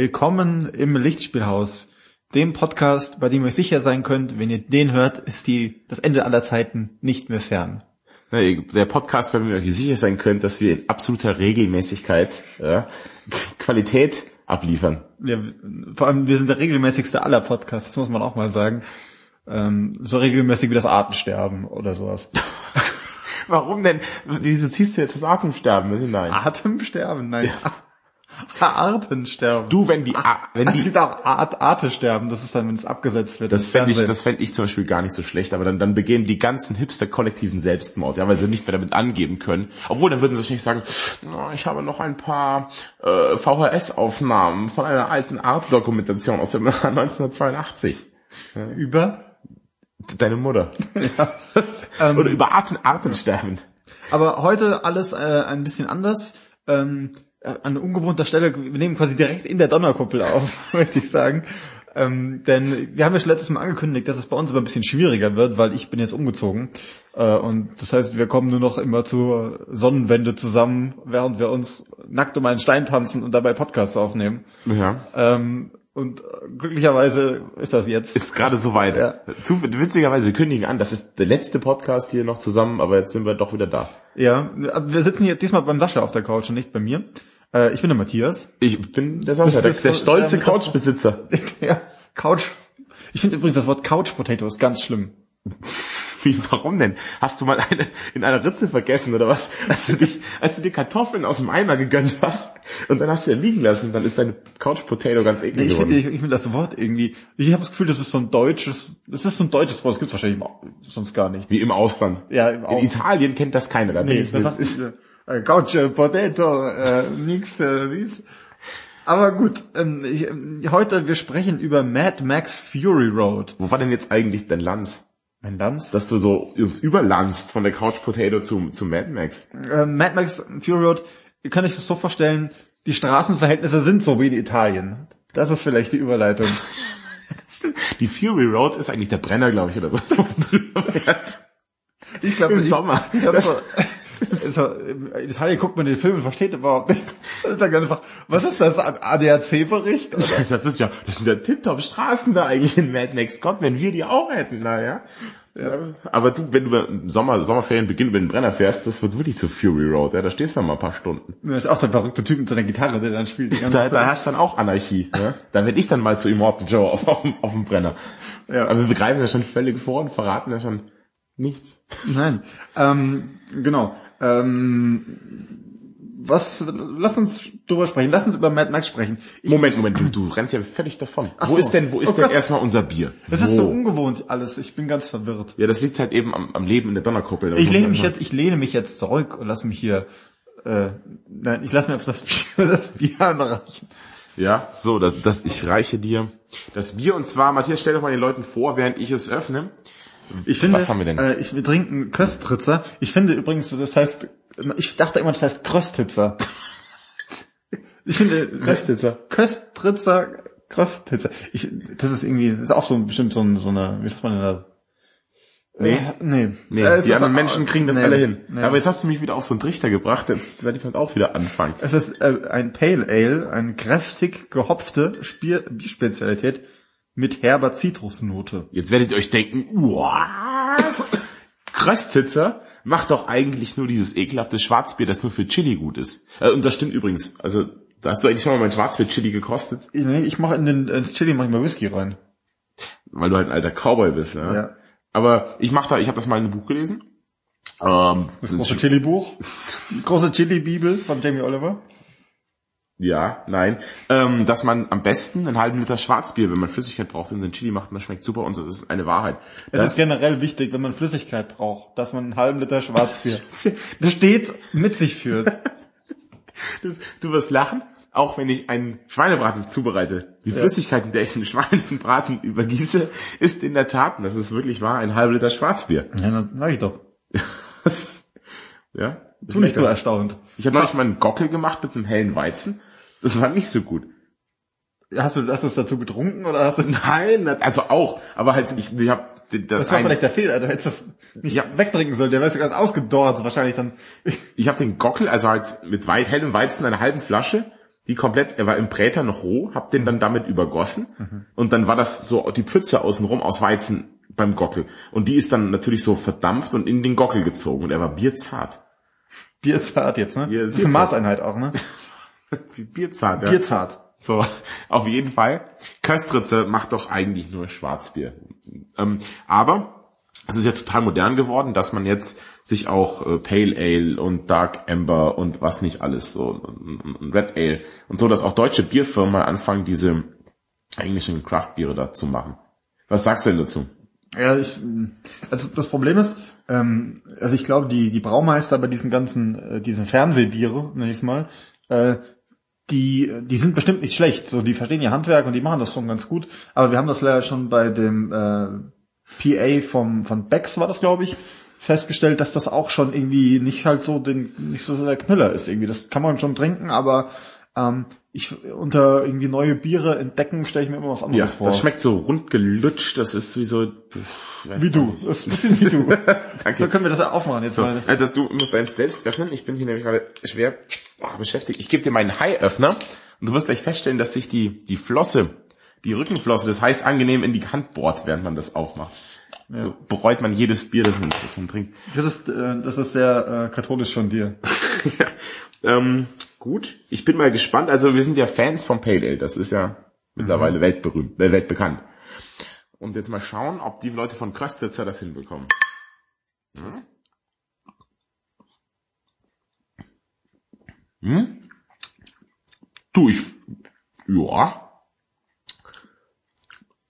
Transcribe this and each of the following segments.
Willkommen im Lichtspielhaus, dem Podcast, bei dem ihr sicher sein könnt, wenn ihr den hört, ist die, das Ende aller Zeiten nicht mehr fern. Der Podcast, bei dem ihr euch sicher sein könnt, dass wir in absoluter Regelmäßigkeit ja, Qualität abliefern. Ja, vor allem, wir sind der regelmäßigste aller Podcasts, das muss man auch mal sagen. Ähm, so regelmäßig wie das Artensterben oder sowas. Warum denn? Wieso ziehst du jetzt das Atemsterben hinein? Atemsterben? Nein. Ja. Artensterben. Du, wenn die, A wenn die, es gibt auch Art, Artesterben, das ist dann, wenn es abgesetzt wird. das fände ich, das fände ich zum Beispiel gar nicht so schlecht, aber dann, dann begehen die ganzen Hipster kollektiven Selbstmord, ja, weil sie nicht mehr damit angeben können. Obwohl, dann würden sie wahrscheinlich sagen, "Na, ich habe noch ein paar äh, VHS-Aufnahmen von einer alten Art-Dokumentation aus dem Jahr 1982. über. Deine Mutter. Ja. ähm, Oder über Arten, Artensterben. aber heute alles äh, ein bisschen anders. Ähm, äh, an ungewohnter Stelle, wir nehmen quasi direkt in der Donnerkuppel auf, möchte ich sagen. Ähm, denn wir haben ja schon letztes Mal angekündigt, dass es bei uns immer ein bisschen schwieriger wird, weil ich bin jetzt umgezogen. Äh, und das heißt, wir kommen nur noch immer zur Sonnenwende zusammen, während wir uns nackt um einen Stein tanzen und dabei Podcasts aufnehmen. Ja. Ähm, und äh, glücklicherweise ist das jetzt. Ist gerade soweit. Ja. Zu, witzigerweise, wir kündigen an, das ist der letzte Podcast hier noch zusammen, aber jetzt sind wir doch wieder da. Ja, wir sitzen hier diesmal beim Sascha auf der Couch und nicht bei mir. Äh, ich bin der Matthias. Ich bin der Sascha, der, der stolze ähm, Couchbesitzer. ja, Couch. Ich finde übrigens das Wort Couch Potato ist ganz schlimm. Wie, warum denn? Hast du mal eine in einer Ritze vergessen oder was? Als du, dich, als du die Kartoffeln aus dem Eimer gegönnt hast und dann hast du ja liegen lassen, dann ist deine Couch Potato ganz eklig Ich geworden. finde ich, ich find das Wort irgendwie, ich habe das Gefühl, das ist so ein deutsches, das ist so ein deutsches Wort, das gibt's wahrscheinlich im- sonst gar nicht. Wie im Ausland. Ja, im In Ausland. Italien kennt das keiner. Da Nee, das ich, äh, Couch äh, Potato, äh, nix, äh, dies. Aber gut, ähm, ich, ähm, heute, wir sprechen über Mad Max Fury Road. Wo war denn jetzt eigentlich dein Lanz? Mein Lanz? Dass du so uns überlandst von der Couch Potato zu, zu Mad Max. äh, Mad Max Fury Road, ihr könnt euch das so vorstellen, die Straßenverhältnisse sind so wie in Italien. Das ist vielleicht die Überleitung. Die Fury Road ist eigentlich der Brenner, glaube ich, oder so. wo man drüber fährt. Ich glaube, Im Sommer. Ich glaub, so, so, in Italien guckt man den Film und versteht überhaupt nicht. Das ist ja einfach, was ist das, ein ADAC-Bericht? Das ist ja, das sind ja tipptopp Straßen da eigentlich in Mad Max. Gott, wenn wir die auch hätten, naja. Ja. Aber du, wenn du im Sommer, Sommerferien Beginn über den Brenner fährst, das wird wirklich zu Fury Road, ja, da stehst du dann mal ein paar Stunden. Das ist auch der verrückte Typ mit seiner Gitarre, der dann spielt. Die ganze Da, da du dann auch Anarchie, ja. Da werd ich dann mal zu Immortan Joe auf, auf, dem- auf dem Brenner. Ja. Aber wir begreifen ja schon völlig vor und verraten ja schon nichts. Nein, ähm, genau. Ähm, was, lass uns drüber sprechen, lass uns über Mad Max sprechen. Ich, Moment, Moment, du, du rennst ja völlig davon. Ach wo so. ist denn, wo ist Oh denn Gott. erstmal unser Bier? das ist so ungewohnt alles, ich bin ganz verwirrt. Ja, das liegt halt eben am, am Leben in der Donnerkuppel. Ich lehne mich jetzt, ich lehne mich jetzt zurück und lass mich hier, äh, nein, ich lasse mir auf das Bier, das Bier anreichen. Ja, so, das, das, ich reiche dir das Bier und zwar, Matthias, stell doch mal den Leuten vor, während ich es öffne. Ich finde, Was haben wir denn? Äh, ich, wir trinken Köstritzer. Ich finde übrigens, das heißt, ich dachte immer, das heißt Kröstitzer. Ich finde, Köstritzer. Köstritzer, Kröstitzer. Ich, das ist irgendwie, das ist auch so ein, bestimmt so, ein, so eine, wie sagt man denn da? Nee. Äh, nee. Nee, Äh, die anderen Menschen kriegen das nee, alle hin. nee. Aber jetzt hast du mich wieder auf so einen Trichter gebracht, jetzt werde ich damit auch wieder anfangen. Es ist äh, ein Pale Ale, eine kräftig gehopfte Spier Bierspezialität mit herber Zitrusnote. Jetzt werdet ihr euch denken, was? Kröstitzer macht doch eigentlich nur dieses ekelhafte Schwarzbier, das nur für Chili gut ist. Äh, und das stimmt übrigens. Also, da hast du eigentlich schon mal mein Schwarzbier-Chili gekostet, nee, ich mache in den ins Chili mach ich mal Whisky rein. weil du halt ein alter Cowboy bist. Ja? Ja. Aber ich mach da, ich habe das mal in einem Buch gelesen. Ähm, Das große Chili-Buch. Die große Chili-Bibel von Jamie Oliver. Ja, nein. Ähm, dass man am besten einen halben Liter Schwarzbier, wenn man Flüssigkeit braucht, in den Chili macht, man schmeckt super und das ist eine Wahrheit. Es ist generell wichtig, wenn man Flüssigkeit braucht, dass man einen halben Liter Schwarzbier stets mit sich führt. Du, wirst lachen, auch wenn ich einen Schweinebraten zubereite. Die Flüssigkeit, in der ich den Schweinebraten übergieße, ist in der Tat, und das ist wirklich wahr, ein halber Liter Schwarzbier. Ja, dann sag ich doch. ja? Tu nicht so erstaunt. Ich habe neulich mal einen Gockel gemacht mit einem hellen Weizen. Das war nicht so gut. Hast du, hast du es dazu getrunken oder hast du... Nein, also auch, aber halt, ich, ich habe das, Das war ein- vielleicht der Fehler, du hättest das nicht Ja. wegtrinken sollen, der wärst ganz ausgedorrt, wahrscheinlich dann. Ich habe den Gockel, also halt mit weit, hellem Weizen, einer halben Flasche, die komplett, er war im Präter noch roh, hab den dann damit übergossen und dann war das so die Pfütze außenrum aus Weizen beim Gockel. Und die ist dann natürlich so verdampft und in den Gockel gezogen und er war bierzart. Bierzart jetzt, ne? Bier- das ist eine. Maßeinheit auch, ne? Bierzart, ja. Bierzart. So, auf jeden Fall. Köstritze macht doch eigentlich nur Schwarzbier. Ähm, aber es ist ja total modern geworden, dass man jetzt sich auch äh, Pale Ale und Dark Amber und was nicht alles so und, und- Red Ale und so, dass auch deutsche Bierfirmen mal anfangen, diese englischen Craftbiere da zu machen. Was sagst du denn dazu? Ja, ich, also das Problem ist, ähm, also ich glaube, die, die Braumeister bei diesen ganzen, äh, diesen Fernsehbiere, nenn ich's mal, äh, die, die sind bestimmt nicht schlecht. So, die verstehen ihr Handwerk und die machen das schon ganz gut. Aber wir haben das leider schon bei dem äh, PA vom, von Becks war das, glaube ich, festgestellt, dass das auch schon irgendwie nicht halt so den, nicht so der Knüller ist irgendwie. Das kann man schon trinken, aber ähm, ich unter irgendwie neue Biere entdecken, stelle ich mir immer was Ja, anderes vor. das schmeckt so rund gelutscht, das ist wie so... Wie du. nicht. Das ist ein bisschen wie du. Danke. So können wir das ja aufmachen jetzt So, mal. Also du musst eins selbst öffnen. Ich bin hier nämlich gerade schwer beschäftigt. Ich gebe dir meinen Hai-Öffner und du wirst gleich feststellen, dass sich die, die Flosse, die Rückenflosse, das heißt angenehm in die Hand bohrt, während man das aufmacht. So bereut man jedes Bier, das man, das man trinkt. das ist, äh, das ist sehr äh, katholisch von dir. ähm, gut, ich bin mal gespannt. Also wir sind ja Fans vom Pale Ale. Das ist ja mittlerweile weltberühmt, äh, weltbekannt. Und jetzt mal schauen, ob die Leute von Köstritzer das hinbekommen. Hm? Du, ich, ja.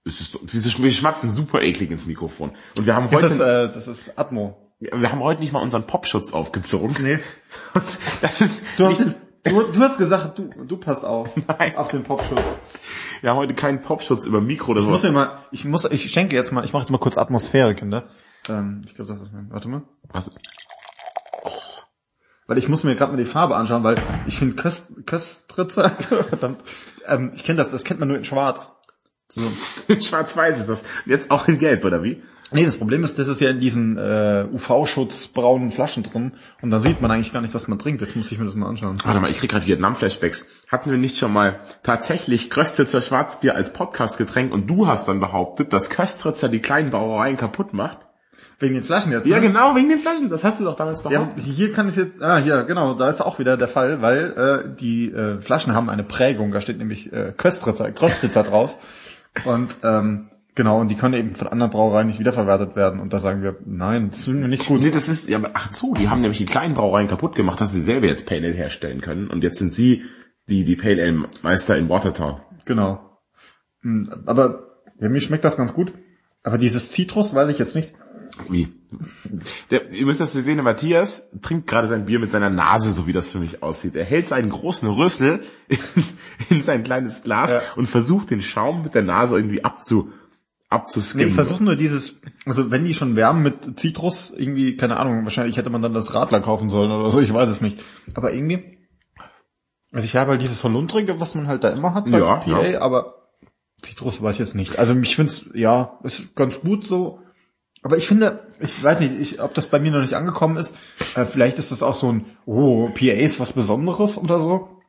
Es ist, wir schmatzen super eklig ins Mikrofon. Und wir haben Das heute, ist, äh, das ist Atmo. wir haben heute nicht mal unseren Popschutz aufgezogen. Nee. Und das ist, Du hast, du, du hast gesagt, du, du passt auf. Nein. Auf den Popschutz. wir haben heute keinen Popschutz über Mikro oder Ich muss sowas. mir mal, ich muss, ich schenke jetzt mal, ich mache jetzt mal kurz Atmosphäre, Kinder. Ähm, ich glaube, das ist mein, warte mal. Was? Weil ich muss mir gerade mal die Farbe anschauen, weil ich finde Köst, Köstritzer, verdammt, ähm, ich kenne das, das kennt man nur in schwarz. So. Schwarz-Weiß ist das. Und jetzt auch in Gelb, oder wie? Nee, das Problem ist, das ist ja in diesen äh, UV-Schutz braunen Flaschen drin und da sieht man eigentlich gar nicht, was man trinkt. Jetzt muss ich mir das mal anschauen. Warte mal, ich krieg gerade Vietnam-Flashbacks. Hatten wir nicht schon mal tatsächlich Köstritzer Schwarzbier als Podcastgetränk und du hast dann behauptet, dass Köstritzer die kleinen Brauereien kaputt macht? Wegen den Flaschen jetzt. Ja, ne? genau, wegen den Flaschen. Das hast du doch damals Ja, behauptet. hier kann ich jetzt, ah, hier, genau, da ist auch wieder der Fall, weil äh, die äh, Flaschen haben eine Prägung, da steht nämlich äh, Köstritzer, Köstritzer drauf. Und ähm, genau, und die können eben von anderen Brauereien nicht wiederverwertet werden. Und da sagen wir, nein, das finden wir nicht gut. Nee, das ist, ja, ach so, die haben nämlich die kleinen Brauereien kaputt gemacht, dass sie selber jetzt Pale Ale herstellen können. Und jetzt sind sie die, die Pale Ale Meister in Watertown. Genau. Hm, Aber ja, mir schmeckt das ganz gut. Aber dieses Zitrus weiß ich jetzt nicht. Wie? Der, ihr müsst das sehen, der Matthias trinkt gerade sein Bier mit seiner Nase, so wie das für mich aussieht. Er hält seinen großen Rüssel in, in sein kleines Glas Ja. und versucht den Schaum mit der Nase irgendwie abzu, Nee, abzuskimmen. ich versuche nur dieses, also wenn die schon wärmen mit Zitrus, irgendwie, keine Ahnung, wahrscheinlich hätte man dann das Radler kaufen sollen oder so, ich weiß es nicht. Aber irgendwie, also ich habe halt dieses Holundrige, was man halt da immer hat bei Ja, PA, ja. aber Zitrus weiß ich jetzt nicht. Also ich finde es, ja, ist ganz gut so. Aber ich finde, ich weiß nicht, ich, ob das bei mir noch nicht angekommen ist. Äh, vielleicht ist das auch so ein, oh, PA ist was Besonderes oder so.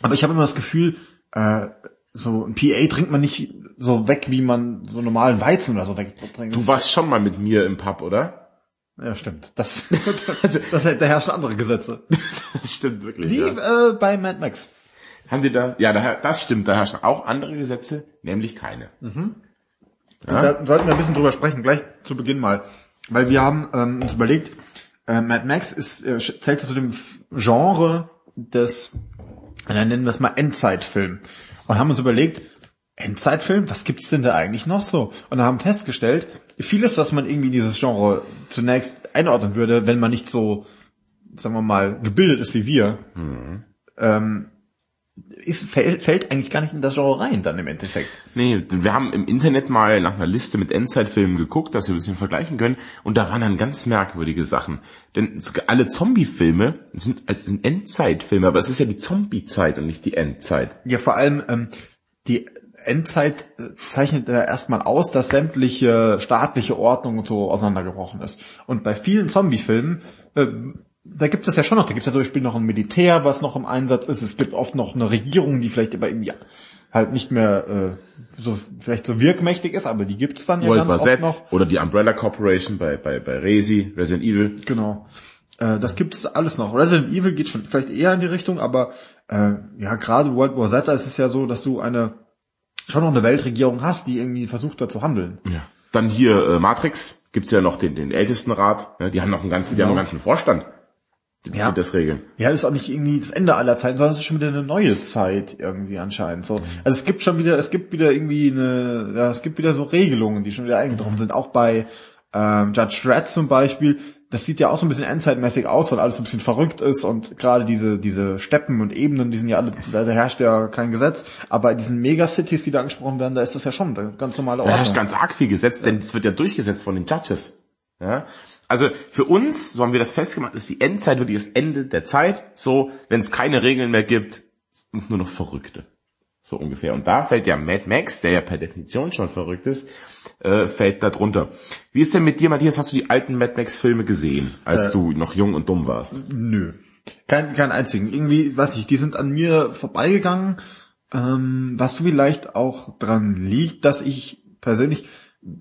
Aber ich habe immer das Gefühl, äh, so ein PA trinkt man nicht so weg, wie man so normalen Weizen oder so wegtrinkt. Du warst schon mal mit mir im Pub, oder? ja, stimmt. Das, das, das, da herrschen andere Gesetze. Das stimmt wirklich. Wie Ja. äh, bei Mad Max. Haben die da, ja, da, das stimmt, da herrschen auch andere Gesetze, nämlich keine. Ja? Da sollten wir ein bisschen drüber sprechen, gleich zu Beginn mal. Weil wir haben ähm, uns überlegt, äh, Mad Max ist, äh, zählt zu dem Genre des, äh, nennen wir es mal Endzeitfilm. Und haben uns überlegt, Endzeitfilm, was gibt's denn da eigentlich noch so? Und haben festgestellt, vieles, was man irgendwie in dieses Genre zunächst einordnen würde, wenn man nicht so, sagen wir mal, gebildet ist wie wir, ähm, ist, fällt, fällt eigentlich gar nicht in das Genre rein dann im Endeffekt. Nee, wir haben im Internet mal nach einer Liste mit Endzeitfilmen geguckt, dass wir ein bisschen vergleichen können. Und da waren dann ganz merkwürdige Sachen. Denn alle Zombie-Filme sind, sind Endzeitfilme, aber es ist ja die Zombie-Zeit und nicht die Endzeit. Ja, vor allem ähm, die Endzeit äh, zeichnet ja erstmal aus, dass sämtliche staatliche Ordnung und so auseinandergebrochen ist. Und bei vielen Zombie-Filmen äh, da gibt es ja schon noch, da gibt es ja zum Beispiel noch ein Militär, was noch im Einsatz ist. Es gibt oft noch eine Regierung, die vielleicht aber irgendwie halt nicht mehr äh, so vielleicht so wirkmächtig ist, aber die gibt es dann ja World ganz oft noch. oder die Umbrella Corporation bei, bei, bei Resi, Resident Evil. Genau. Äh, das gibt es alles noch. Resident Evil geht schon vielleicht eher in die Richtung, aber äh, ja, gerade World War Z, da ist es ja so, dass du eine schon noch eine Weltregierung hast, die irgendwie versucht da zu handeln. Ja. Dann hier äh, Matrix, gibt's ja noch den, den ältesten Rat. Ja, die haben noch einen ganzen, die haben einen ganzen Vorstand. Die Ja. die das regeln. Ja, das ist auch nicht irgendwie das Ende aller Zeiten, sondern es ist schon wieder eine neue Zeit irgendwie anscheinend. So, also es gibt schon wieder, es gibt wieder irgendwie eine, ja, es gibt wieder so Regelungen, die schon wieder eingetroffen sind. Auch bei ähm, Judge Dredd zum Beispiel. Das sieht ja auch so ein bisschen endzeitmäßig aus, weil alles so ein bisschen verrückt ist und gerade diese diese Steppen und Ebenen, die sind ja alle, da herrscht ja kein Gesetz. Aber in diesen Megacities, die da angesprochen werden, da ist das ja schon eine ganz normale Da herrscht Ordnung. ganz arg viel Gesetz, denn es wird ja durchgesetzt von den Judges. Ja? Also für uns, so haben wir das festgemacht, ist die Endzeit wirklich das Ende der Zeit. So, wenn es keine Regeln mehr gibt, sind nur noch Verrückte. So ungefähr. Und da fällt ja Mad Max, der ja per Definition schon verrückt ist, äh, fällt da drunter. Wie ist denn mit dir, Matthias? Hast du die alten Mad Max Filme gesehen, als du noch jung und dumm warst? Nö. Kein, kein einzigen. Irgendwie, weiß ich, die sind an mir vorbeigegangen, ähm, was vielleicht auch dran liegt, dass ich persönlich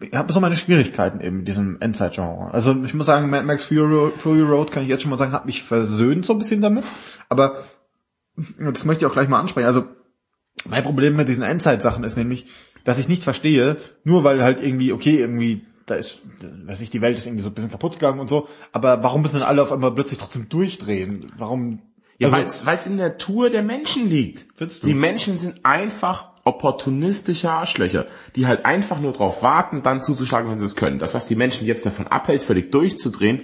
ich habe so meine Schwierigkeiten eben mit diesem Endzeit-Genre. Also ich muss sagen, Mad Max Fury, Fury Road kann ich jetzt schon mal sagen, hat mich versöhnt so ein bisschen damit. Aber das möchte ich auch gleich mal ansprechen. Also mein Problem mit diesen Endzeit-Sachen ist nämlich, dass ich nicht verstehe, nur weil halt irgendwie, okay, irgendwie, da ist, weiß ich, die Welt ist irgendwie so ein bisschen kaputt gegangen und so, aber warum müssen dann alle auf einmal plötzlich trotzdem durchdrehen? Warum? Ja, also, weil es in der Natur der Menschen liegt. Die Menschen sind einfach opportunistische Arschlöcher, die halt einfach nur darauf warten, dann zuzuschlagen, wenn sie es können. Das, was die Menschen jetzt davon abhält, völlig durchzudrehen,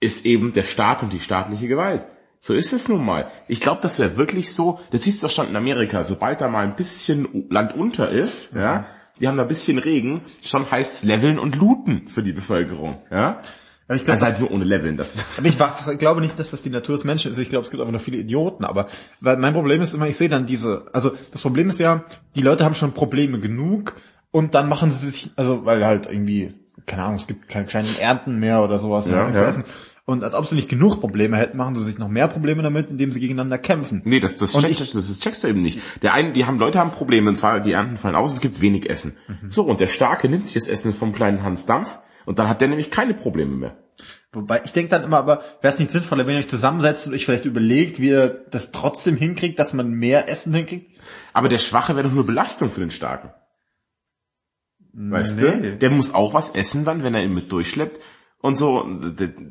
ist eben der Staat und die staatliche Gewalt. So ist es nun mal. Ich glaube, das wäre wirklich so, das siehst du doch schon in Amerika, sobald da mal ein bisschen Land unter ist, ja, die haben da ein bisschen Regen, schon heißt's leveln und looten für die Bevölkerung, ja. Ja, ich glaube, Also halt nur ohne leveln, das, aber ich glaube nicht, dass das die Natur des Menschen ist. Ich glaube, es gibt einfach nur viele Idioten. Aber weil mein Problem ist immer, ich sehe dann diese. Also das Problem ist ja, die Leute haben schon Probleme genug und dann machen sie sich, also weil halt irgendwie, keine Ahnung, es gibt keine kleinen Ernten mehr oder sowas mehr Ja, zu ja. essen. Und als ob sie nicht genug Probleme hätten, machen sie sich noch mehr Probleme damit, indem sie gegeneinander kämpfen. Nee, das, das, Und checkst, ich- das, das checkst du eben nicht. Der einen, die haben, Leute haben Probleme, und zwar die Ernten fallen aus, es gibt wenig Essen. Mhm. So, und der Starke nimmt sich das Essen vom kleinen Hans Dampf, und dann hat der nämlich keine Probleme mehr. Wobei ich denke dann immer, aber wäre es nicht sinnvoller, wenn ihr euch zusammensetzt und euch vielleicht überlegt, wie ihr das trotzdem hinkriegt, dass man mehr Essen hinkriegt? Aber der Schwache wäre doch nur Belastung für den Starken. Weißt Nee. du? Der muss auch was essen dann, wenn er ihn mit durchschleppt. Und so,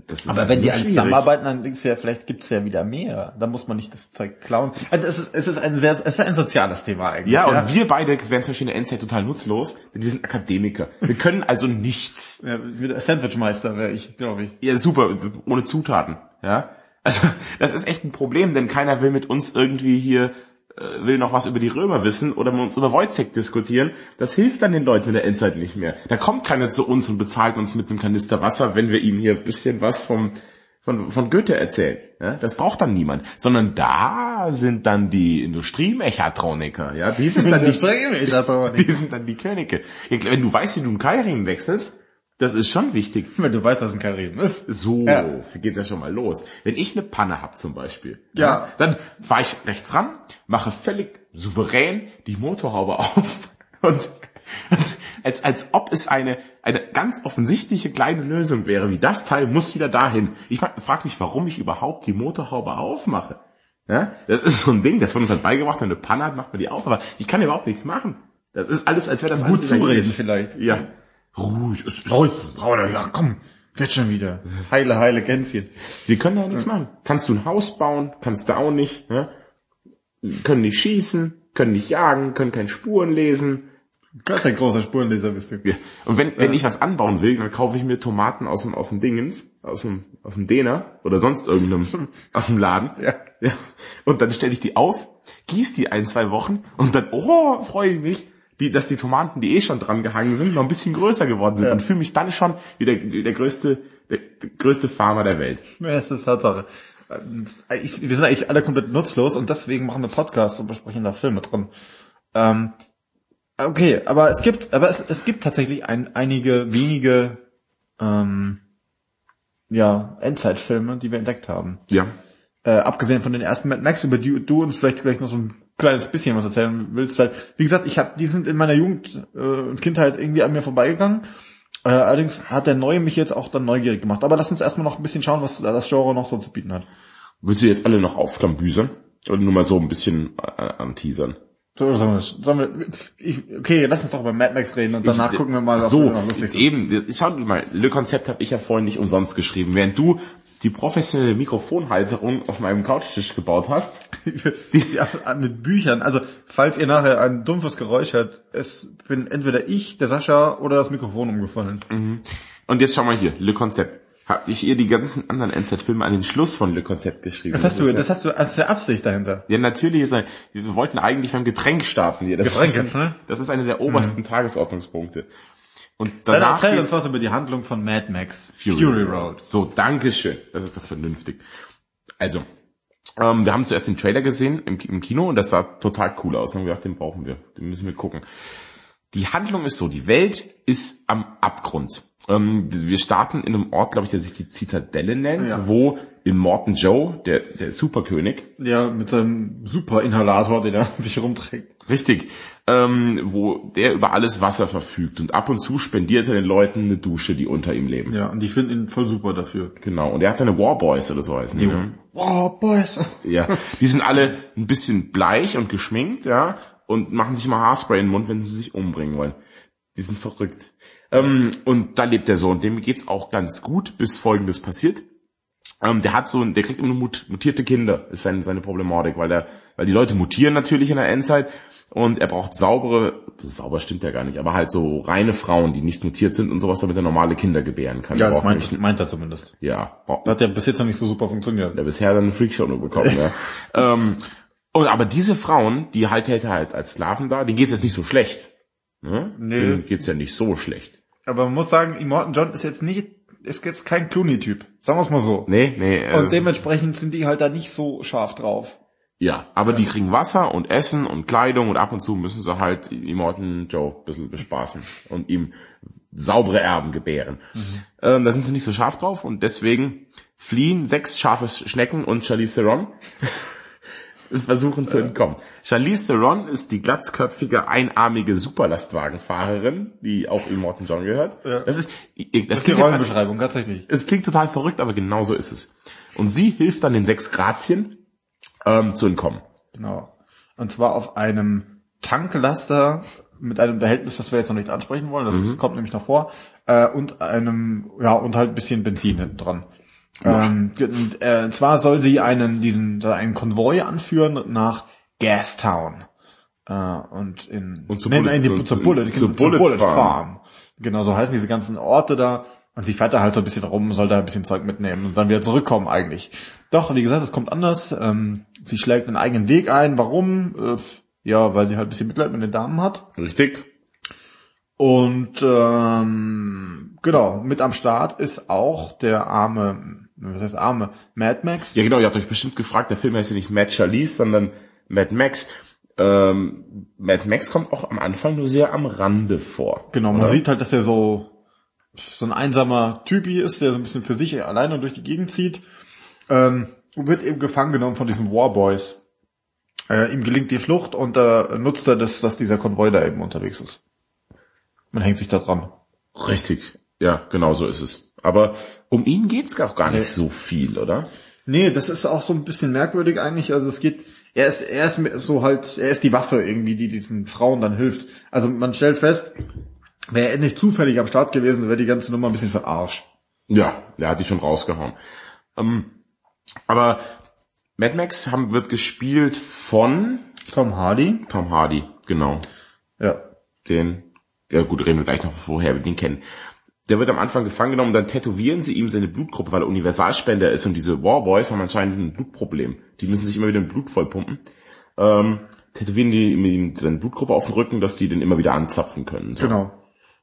das ist Aber halt wenn die schwierig. zusammenarbeiten, dann ist ja, vielleicht gibt's ja wieder mehr. Da muss man nicht das Zeug klauen. Also es ist, es ist ein sehr, es ist ein soziales Thema eigentlich. Ja, und wir beide wären zum Beispiel in der Endzeit total nutzlos, denn wir sind Akademiker. Wir können also nichts. ja, Sandwichmeister wäre ich, glaube ich. Ja, super, ohne Zutaten, ja. Also, das ist echt ein Problem, denn keiner will mit uns irgendwie hier, will noch was über die Römer wissen oder mit uns über Wojciech diskutieren. Das hilft dann den Leuten in der Endzeit nicht mehr. Da kommt keiner zu uns und bezahlt uns mit einem Kanister Wasser, wenn wir ihm hier ein bisschen was vom, von, von Goethe erzählen. Ja? Das braucht dann niemand. Sondern da sind dann die Industriemechatroniker, ja. Die sind dann die, die sind dann die Könige. Wenn du weißt, wie du einen Keilriemen wechselst, das ist schon wichtig. Wenn du weißt, was ein Kalorien ist. So, Ja. geht's ja schon mal los. Wenn ich eine Panne hab zum Beispiel, Ja. dann fahre ich rechts ran, mache völlig souverän die Motorhaube auf und, und als, als ob es eine, eine ganz offensichtliche kleine Lösung wäre, wie das Teil muss wieder dahin. Ich frage mich, warum ich überhaupt die Motorhaube aufmache. Ja? Das ist so ein Ding, das wird uns halt beigebracht, wenn eine Panne hat, macht man die auf, aber ich kann überhaupt nichts machen. Das ist alles, als wäre das Gut alles zureden vielleicht. Ja. Ruhig. Es Ruhig, Bruder, ja komm, wird schon wieder. Heile, heile Gänschen. Wir können ja nichts machen. Kannst du ein Haus bauen, kannst du auch nicht. Ne? Können nicht schießen, können nicht jagen, können keine Spuren lesen. Ganz ein großer Spurenleser bist du. Ja. Und wenn, wenn ich was anbauen will, dann kaufe ich mir Tomaten aus dem, aus dem Dingens, aus dem, aus dem Däner oder sonst irgendeinem, aus dem Laden. Ja. ja. Und dann stelle ich die auf, gieß die ein, zwei Wochen und dann, oh, freue ich mich, die, dass die Tomaten, die eh schon dran gehangen sind, noch ein bisschen größer geworden sind Ja. und fühle mich dann schon wie der, wie der größte, der, der größte Farmer der Welt. Ja, es ist Tatsache. Und Ich, wir sind eigentlich alle komplett nutzlos und deswegen machen wir Podcasts und besprechen da Filme drin. Ähm, okay, aber es gibt, aber es, es gibt tatsächlich ein, einige wenige ähm, ja, Endzeitfilme, die wir entdeckt haben. Ja. Äh, abgesehen von den ersten Mad Max, über die du uns vielleicht gleich noch so ein kleines bisschen was erzählen willst, weil, wie gesagt, ich habe, die sind in meiner Jugend äh, und Kindheit irgendwie an mir vorbeigegangen. Äh, allerdings hat der Neue mich jetzt auch dann neugierig gemacht. Aber lass uns erstmal noch ein bisschen schauen, was das Genre noch so zu bieten hat. Willst du jetzt alle noch aufklambüsern? Oder nur mal so ein bisschen äh, anteasern? So, wir, ich, okay, lass uns doch über Mad Max reden und danach Ich- gucken wir mal, was so, noch lustig ist. eben, schau mal, Le Konzept habe ich ja vorhin nicht umsonst geschrieben. Während du die professionelle Mikrofonhalterung auf meinem Couchtisch gebaut hast, Ja, mit Büchern. Also, falls ihr nachher ein dumpfes Geräusch hört, es bin entweder ich, der Sascha oder das Mikrofon umgefallen. und jetzt schau mal hier, Le Konzept. Hab ich ihr die ganzen anderen NZ-Filme an den Schluss von Le Konzept geschrieben. Das hast du, ist ja- das hast du als der Absicht dahinter. Ja, natürlich ist wir wollten eigentlich beim Getränk starten hier. Das Getränk ist, jetzt, ne? Das ist einer der obersten Tagesordnungspunkte. Und Dann danach erzähl uns was über die Handlung von Mad Max. Fury, Road. So, Dankeschön. Das ist doch vernünftig. Also, ähm, wir haben zuerst den Trailer gesehen im, im Kino und das sah total cool aus. Und wir dachten, den brauchen wir. Den müssen wir gucken. Die Handlung ist so, die Welt ist am Abgrund. Ähm, wir starten in einem Ort, glaube ich, der sich die Zitadelle nennt, Ja. wo Immortan Joe, der, der Superkönig, Ja, mit seinem super Inhalator, den er sich rumträgt. Richtig. Ähm, wo der über alles Wasser verfügt und ab und zu spendiert er den Leuten eine Dusche, die unter ihm leben. Ja, und die finden ihn voll super dafür. Genau. Und er hat seine Warboys oder so heißen die. ne? Wow, Boys. Ja. Die sind alle ein bisschen bleich und geschminkt, ja, und machen sich immer Haarspray in den Mund, wenn sie sich umbringen wollen. Die sind verrückt. Ähm, und da lebt der Sohn. Dem geht's auch ganz gut, bis Folgendes passiert. Ähm, der hat so, der kriegt immer mut, mutierte Kinder, ist seine, seine Problematik, weil der, weil die Leute mutieren natürlich in der Endzeit und er braucht saubere, sauber stimmt ja gar nicht, aber halt so reine Frauen, die nicht mutiert sind und sowas, damit er normale Kinder gebären kann. Ja, das braucht meint, das meint er zumindest. ja, Hat ja bis jetzt noch nicht so super funktioniert. der bisher dann eine Freakshow nur bekommen, ja. ähm, und aber diese Frauen, die halt hält er halt als Sklaven da, denen geht's jetzt nicht so schlecht. Ne? Nee. Denen geht's ja nicht so schlecht. Aber man muss sagen, Immortan John ist jetzt nicht, ist jetzt kein Clooney-Typ. Sagen wir es mal so. Nee, nee. Und es- dementsprechend sind die halt da nicht so scharf drauf. Ja, aber die kriegen Wasser und Essen und Kleidung und ab und zu müssen sie halt Immortan Joe ein bisschen bespaßen und ihm saubere Erben gebären. Ähm, da sind sie nicht so scharf drauf und deswegen fliehen sechs scharfe Schnecken und Charlize Theron versuchen zu entkommen. Charlize Theron ist die glatzköpfige, einarmige Superlastwagenfahrerin, die auch Immortan John gehört. Ja. Das ist, das, Das ist die Rollenbeschreibung, tatsächlich. es klingt total verrückt, aber genau so ist es. Und sie hilft dann den sechs Grazien ähm, zu entkommen. Genau. Und zwar auf einem Tanklaster mit einem Behältnis, das wir jetzt noch nicht ansprechen wollen, das Mhm. kommt nämlich noch vor, äh, und einem, ja, und halt ein bisschen Benzin hinten dran. Ähm, und, äh, zwar soll sie einen, diesen, einen Konvoi anführen nach Gastown. Äh, und in, Und zur Bullet- nein, die, zur zu- Bullet, zur zur Bullet Bullet Farm. Farm. Genau, so heißen diese ganzen Orte da. Und sie fährt da halt so ein bisschen rum, soll da ein bisschen Zeug mitnehmen und dann wieder zurückkommen eigentlich. Doch, wie gesagt, es kommt anders. Ähm, sie schlägt einen eigenen Weg ein. Warum? Äh, ja, weil sie halt ein bisschen Mitleid mit den Damen hat. Richtig? Und ähm, genau, mit am Start ist auch der arme, was heißt arme, Mad Max. Ja genau, ihr habt euch bestimmt gefragt, der Film heißt ja nicht Mad Charlize, sondern Mad Max. Ähm, Mad Max kommt auch am Anfang nur sehr am Rande vor. Genau, man Oder? sieht halt, dass er so so ein einsamer Typi ist, der so ein bisschen für sich alleine durch die Gegend zieht. Ähm, und wird eben gefangen genommen von diesen Warboys. Äh, ihm gelingt die Flucht und da nutzt er das, dass dieser Konvoi da eben unterwegs ist. Man hängt sich da dran. Richtig. Ja, genau so ist es. Aber um ihn geht's auch gar nicht so viel, oder? Nee, das ist auch so ein bisschen merkwürdig eigentlich. Also es geht, er ist, er ist so halt, er ist die Waffe irgendwie, die diesen Frauen dann hilft. Also man stellt fest, wäre er nicht zufällig am Start gewesen, wäre die ganze Nummer ein bisschen verarscht. Ja, der hat die schon rausgehauen. Ähm, aber Mad Max haben, wird gespielt von Tom Hardy. Tom Hardy, genau. Ja. Den, ja gut, reden wir gleich noch, woher wir den kennen. Der wird am Anfang gefangen genommen, dann tätowieren sie ihm seine Blutgruppe, weil er Universalspender ist und diese Warboys haben anscheinend ein Blutproblem. Die müssen sich immer wieder mit Blut vollpumpen. Ähm, tätowieren die ihm seine Blutgruppe auf den Rücken, dass die den immer wieder anzapfen können. So. Genau.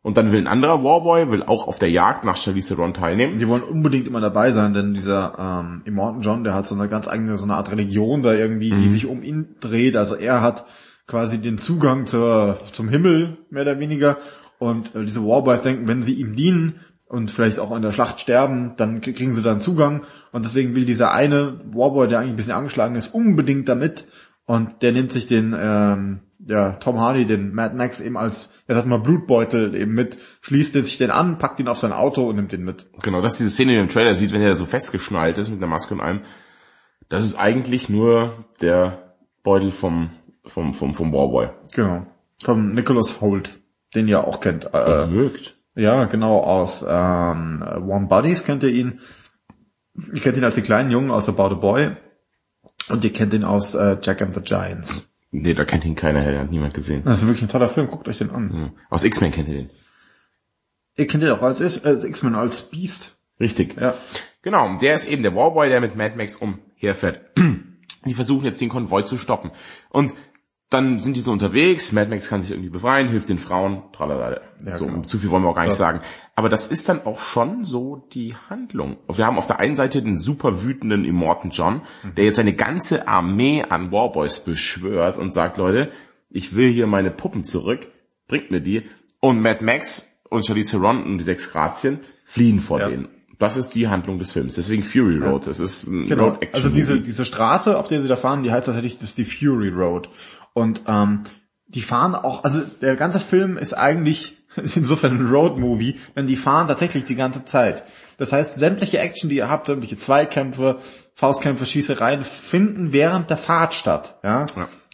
Und dann will ein anderer Warboy, will auch auf der Jagd nach Charlize Theron teilnehmen. Die wollen unbedingt immer dabei sein, denn dieser ähm, Immortan John, der hat so eine ganz eigene, so eine Art Religion da irgendwie, die sich um ihn dreht. Also er hat quasi den Zugang zur, zum Himmel, mehr oder weniger. Und äh, diese Warboys denken, wenn sie ihm dienen, und vielleicht auch in der Schlacht sterben, dann kriegen sie dann Zugang und deswegen will dieser eine Warboy, der eigentlich ein bisschen angeschlagen ist, unbedingt damit und der nimmt sich den ähm, ja, Tom Hardy, den Mad Max eben als, er sagt mal Blutbeutel eben mit, schließt sich den an, packt ihn auf sein Auto und nimmt den mit. Genau, das ist diese Szene, die man im Trailer sieht, wenn er so festgeschnallt ist mit der Maske und allem. Das ist eigentlich nur der Beutel vom, vom, vom, vom Warboy. Genau. Vom Nicholas Holt, den ihr auch kennt. Äh, Mögt. ja, genau, aus ähm, Warm Bodies kennt ihr ihn. Ihr kennt ihn als den kleinen Jungen aus About a Boy. Und ihr kennt ihn aus äh, Jack and the Giants. Nee, da kennt ihn keiner, der hat niemand gesehen. Das ist wirklich ein toller Film, guckt euch den an. Hm. Aus X-Men kennt ihr den. Ihr kennt ihn auch als, als X-Men, als Beast. Richtig. Ja. Genau, der ist eben der Warboy, der mit Mad Max umherfährt. Die versuchen jetzt den Konvoi zu stoppen. Und dann sind die so unterwegs, Mad Max kann sich irgendwie befreien, hilft den Frauen, tralala. Ja, so, genau. zu viel wollen wir auch gar nicht Klar. sagen. Aber das ist dann auch schon so die Handlung. Wir haben auf der einen Seite den super wütenden Immortan John, Mhm. der jetzt eine ganze Armee an Warboys beschwört und sagt, Leute, ich will hier meine Puppen zurück, bringt mir die. Und Mad Max und Charlize Theron und die sechs Grazien fliehen vor Ja. denen. Das ist die Handlung des Films. Deswegen Fury Road. Das ist ein Genau. Road Action. Also diese, diese Straße, auf der sie da fahren, die heißt tatsächlich, das ist die Fury Road. Und ähm, die fahren auch, also der ganze Film ist eigentlich ist insofern ein Road-Movie, denn die fahren tatsächlich die ganze Zeit. Das heißt, sämtliche Action, die ihr habt, sämtliche Zweikämpfe, Faustkämpfe, Schießereien, finden während der Fahrt statt. Ja?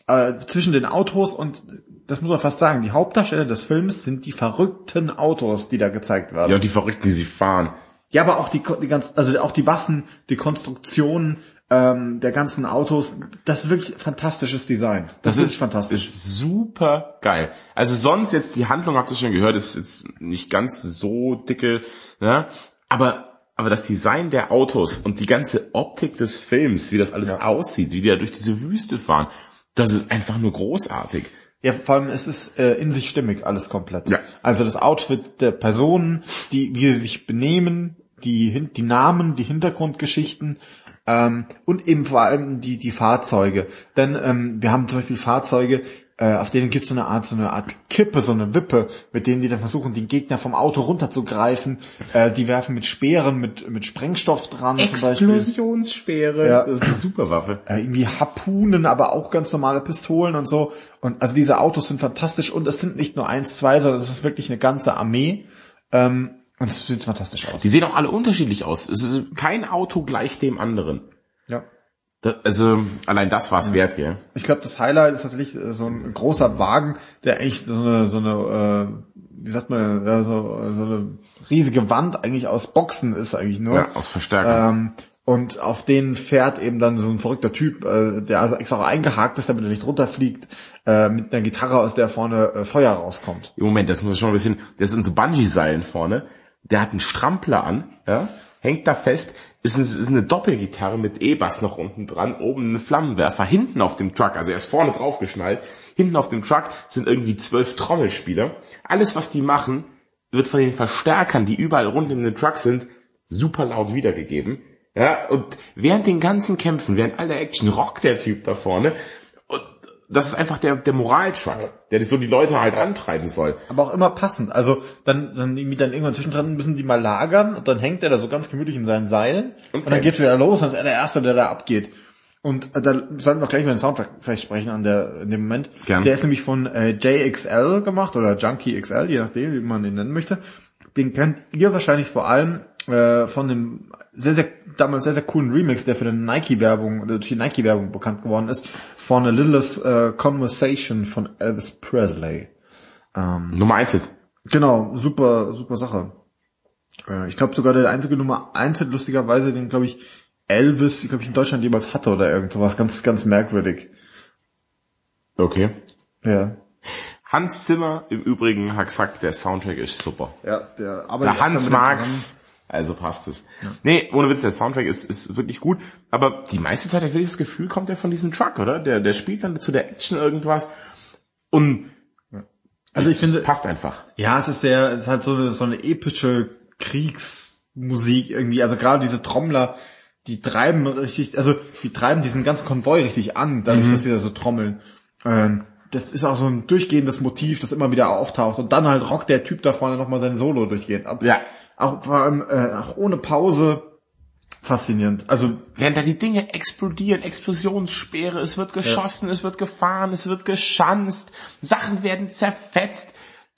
Äh, zwischen den Autos und das muss man fast sagen, die Hauptdarsteller des Films sind die verrückten Autos, die da gezeigt werden. ja, die Verrückten, die sie fahren. Ja, aber auch die, die ganz, also auch die Waffen, die Konstruktion ähm, der ganzen Autos, das ist wirklich fantastisches Design. Das, ist wirklich fantastisch. Ist super geil. Also sonst jetzt die Handlung habt ihr schon gehört, ist jetzt nicht ganz so dicke, ne? Aber aber das Design der Autos und die ganze Optik des Films, wie das alles Ja. aussieht, wie die da durch diese Wüste fahren, das ist einfach nur großartig. Ja, vor allem es ist äh, in sich stimmig alles komplett. Ja. Also das Outfit der Personen, die wie sie sich benehmen, die die Namen, die Hintergrundgeschichten ähm, und eben vor allem die die Fahrzeuge. Denn ähm, wir haben zum Beispiel Fahrzeuge, äh, auf denen gibt es so eine Art so eine Art Kippe, so eine Wippe, mit denen die dann versuchen, den Gegner vom Auto runterzugreifen. Äh, die werfen mit Speeren, mit mit Sprengstoff dran zum Beispiel. Explosionssperre, Ja. das ist eine super Waffe. äh, irgendwie Harpunen, aber auch ganz normale Pistolen und so. Und also diese Autos sind fantastisch und es sind nicht nur eins, zwei, sondern es ist wirklich eine ganze Armee. Ähm, und es sieht fantastisch aus. Die sehen auch alle unterschiedlich aus. Es ist kein Auto gleich dem anderen. Ja. Das, also allein das war's wert, gell? Ich glaube, das Highlight ist tatsächlich äh, so ein großer Wagen, der echt so eine, so eine, äh, wie sagt man, ja, so, so eine riesige Wand eigentlich aus Boxen ist eigentlich nur. Ja, aus Verstärker. Ähm, und auf den fährt eben dann so ein verrückter Typ, äh, der also extra auch eingehakt ist, damit er nicht runterfliegt, äh, mit einer Gitarre, aus der vorne äh, Feuer rauskommt. Im Moment, das muss schon ein bisschen, ist in so Bungee-Seilen vorne, der hat einen Strampler an, ja, hängt da fest, ist, ein, ist eine Doppelgitarre mit E-Bass noch unten dran, oben ein Flammenwerfer, hinten auf dem Truck, also er ist vorne drauf geschnallt, hinten auf dem Truck sind irgendwie zwölf Trommelspieler. Alles, was die machen, wird von den Verstärkern, die überall rund um den Truck sind, super laut wiedergegeben. Ja, und während den ganzen Kämpfen, während aller Action, rockt der Typ da vorne. Das ist einfach der, der Moraltruck, der so die Leute halt antreiben soll. Aber auch immer passend. Also dann, dann irgendwie dann irgendwann zwischendrin müssen die mal lagern und dann hängt er da so ganz gemütlich in seinen Seilen und, dann Okay. geht's wieder los und dann ist er der Erste, der da abgeht. Und äh, da sollten wir gleich über den Soundtrack vielleicht sprechen an der in dem Moment. Gern. Der ist nämlich von äh, JXL gemacht oder Junkie XL, je nachdem, wie man ihn nennen möchte. Den kennt ihr wahrscheinlich vor allem äh, von dem sehr, sehr, damals sehr, sehr coolen Remix, der für die Nike-Werbung, durch die Nike-Werbung bekannt geworden ist, von A Littlest äh, Conversation von Elvis Presley. Nummer eins Hit. Genau, super, super Sache. Äh, Ich glaube sogar der einzige Nummer eins Hit, lustigerweise, den glaube ich Elvis, glaube ich in Deutschland jemals hatte oder irgend sowas, ganz, ganz merkwürdig. Okay. Ja. Hans Zimmer im Übrigen hat gesagt, der Soundtrack ist super. Ja, der arbeitet Der Hans mag's, also passt es. Nee, ohne Witz, der Soundtrack ist, ist wirklich gut, aber die meiste Zeit habe ich wirklich das Gefühl, kommt er von diesem Truck, oder? Der, der spielt dann zu der Action irgendwas und Also ich es finde, passt einfach. ja, es ist sehr, es halt so eine, so eine epische Kriegsmusik irgendwie, also gerade diese Trommler, die treiben richtig, also die treiben diesen ganzen Konvoi richtig an, dadurch, dass sie da so trommeln. Ähm, das ist auch so ein durchgehendes Motiv, das immer wieder auftaucht und dann halt rockt der Typ da vorne nochmal sein Solo durchgehend ab. Ja. Auch vor allem äh, auch ohne Pause faszinierend. Also Während da die Dinge explodieren, Explosionssperre, es wird geschossen, es wird gefahren, es wird geschanzt, Sachen werden zerfetzt.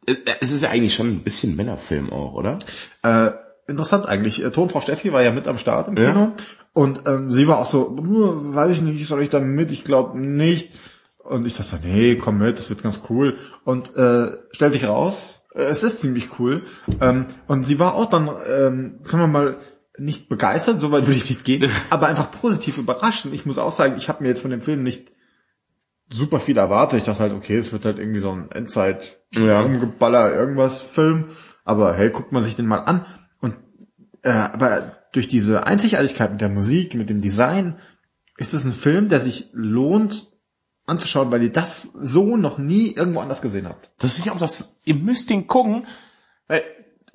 Äh, Es ist ja eigentlich schon ein bisschen Männerfilm auch, oder? Äh, interessant eigentlich. Äh, Tonfrau Steffi war ja mit am Start im Ja. Kino und ähm, sie war auch so, "Hm, weiß ich nicht, soll ich da mit? Ich glaube nicht. Und ich dachte so, nee, komm mit, das wird ganz cool. Und äh, stellt sich raus, äh, es ist ziemlich cool. Ähm, und sie war auch dann, ähm, sagen wir mal, nicht begeistert, so weit würde ich nicht gehen, aber einfach positiv überrascht. Und ich muss auch sagen, ich habe mir jetzt von dem Film nicht super viel erwartet. Ich dachte halt, okay, es wird halt irgendwie so ein Endzeit Ja. umgeballer irgendwas Film. Aber hey, guckt man sich den mal an. Und äh, aber durch diese Einzigartigkeit mit der Musik, mit dem Design, ist es ein Film, der sich lohnt anzuschauen, weil ihr das so noch nie irgendwo anders gesehen habt. Das finde ich auch, das, ihr müsst den gucken, weil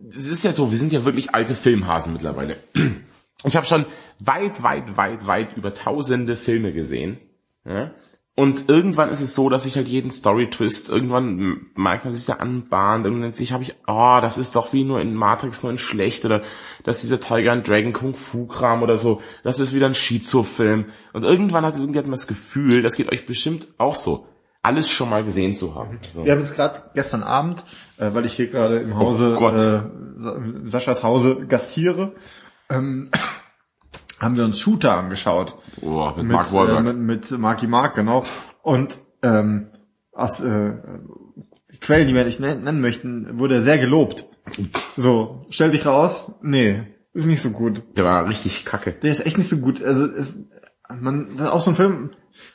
es ist ja so, wir sind ja wirklich alte Filmhasen mittlerweile. Ich habe schon weit, weit, weit, weit über tausende Filme gesehen. Ja? Und irgendwann ist es so, dass ich halt jeden Story-Twist, irgendwann merkt man sich da anbahnt, irgendwann sich, habe ich, oh, das ist doch wie nur in Matrix nur in schlecht, oder dass dieser Tiger and Dragon Kung Fu Kram oder so, das ist wieder ein Shizu-Film. Und irgendwann hat irgendjemand das Gefühl, das geht euch bestimmt auch so, alles schon mal gesehen zu haben. So. Wir haben jetzt gerade gestern Abend, äh, weil ich hier gerade im Hause, Oh Gott. äh, Saschas Hause gastiere, ähm, haben wir uns Shooter angeschaut. Oh, mit, mit, Mark Wahlberg. Äh, mit, mit Marky Mark, genau. Und ähm, aus äh, Quellen, die wir nicht nennen, möchten, wurde er sehr gelobt. So, stell dich raus, nee, ist nicht so gut. Der war richtig kacke. Der ist echt nicht so gut. Also ist, man, das ist auch so ein Film,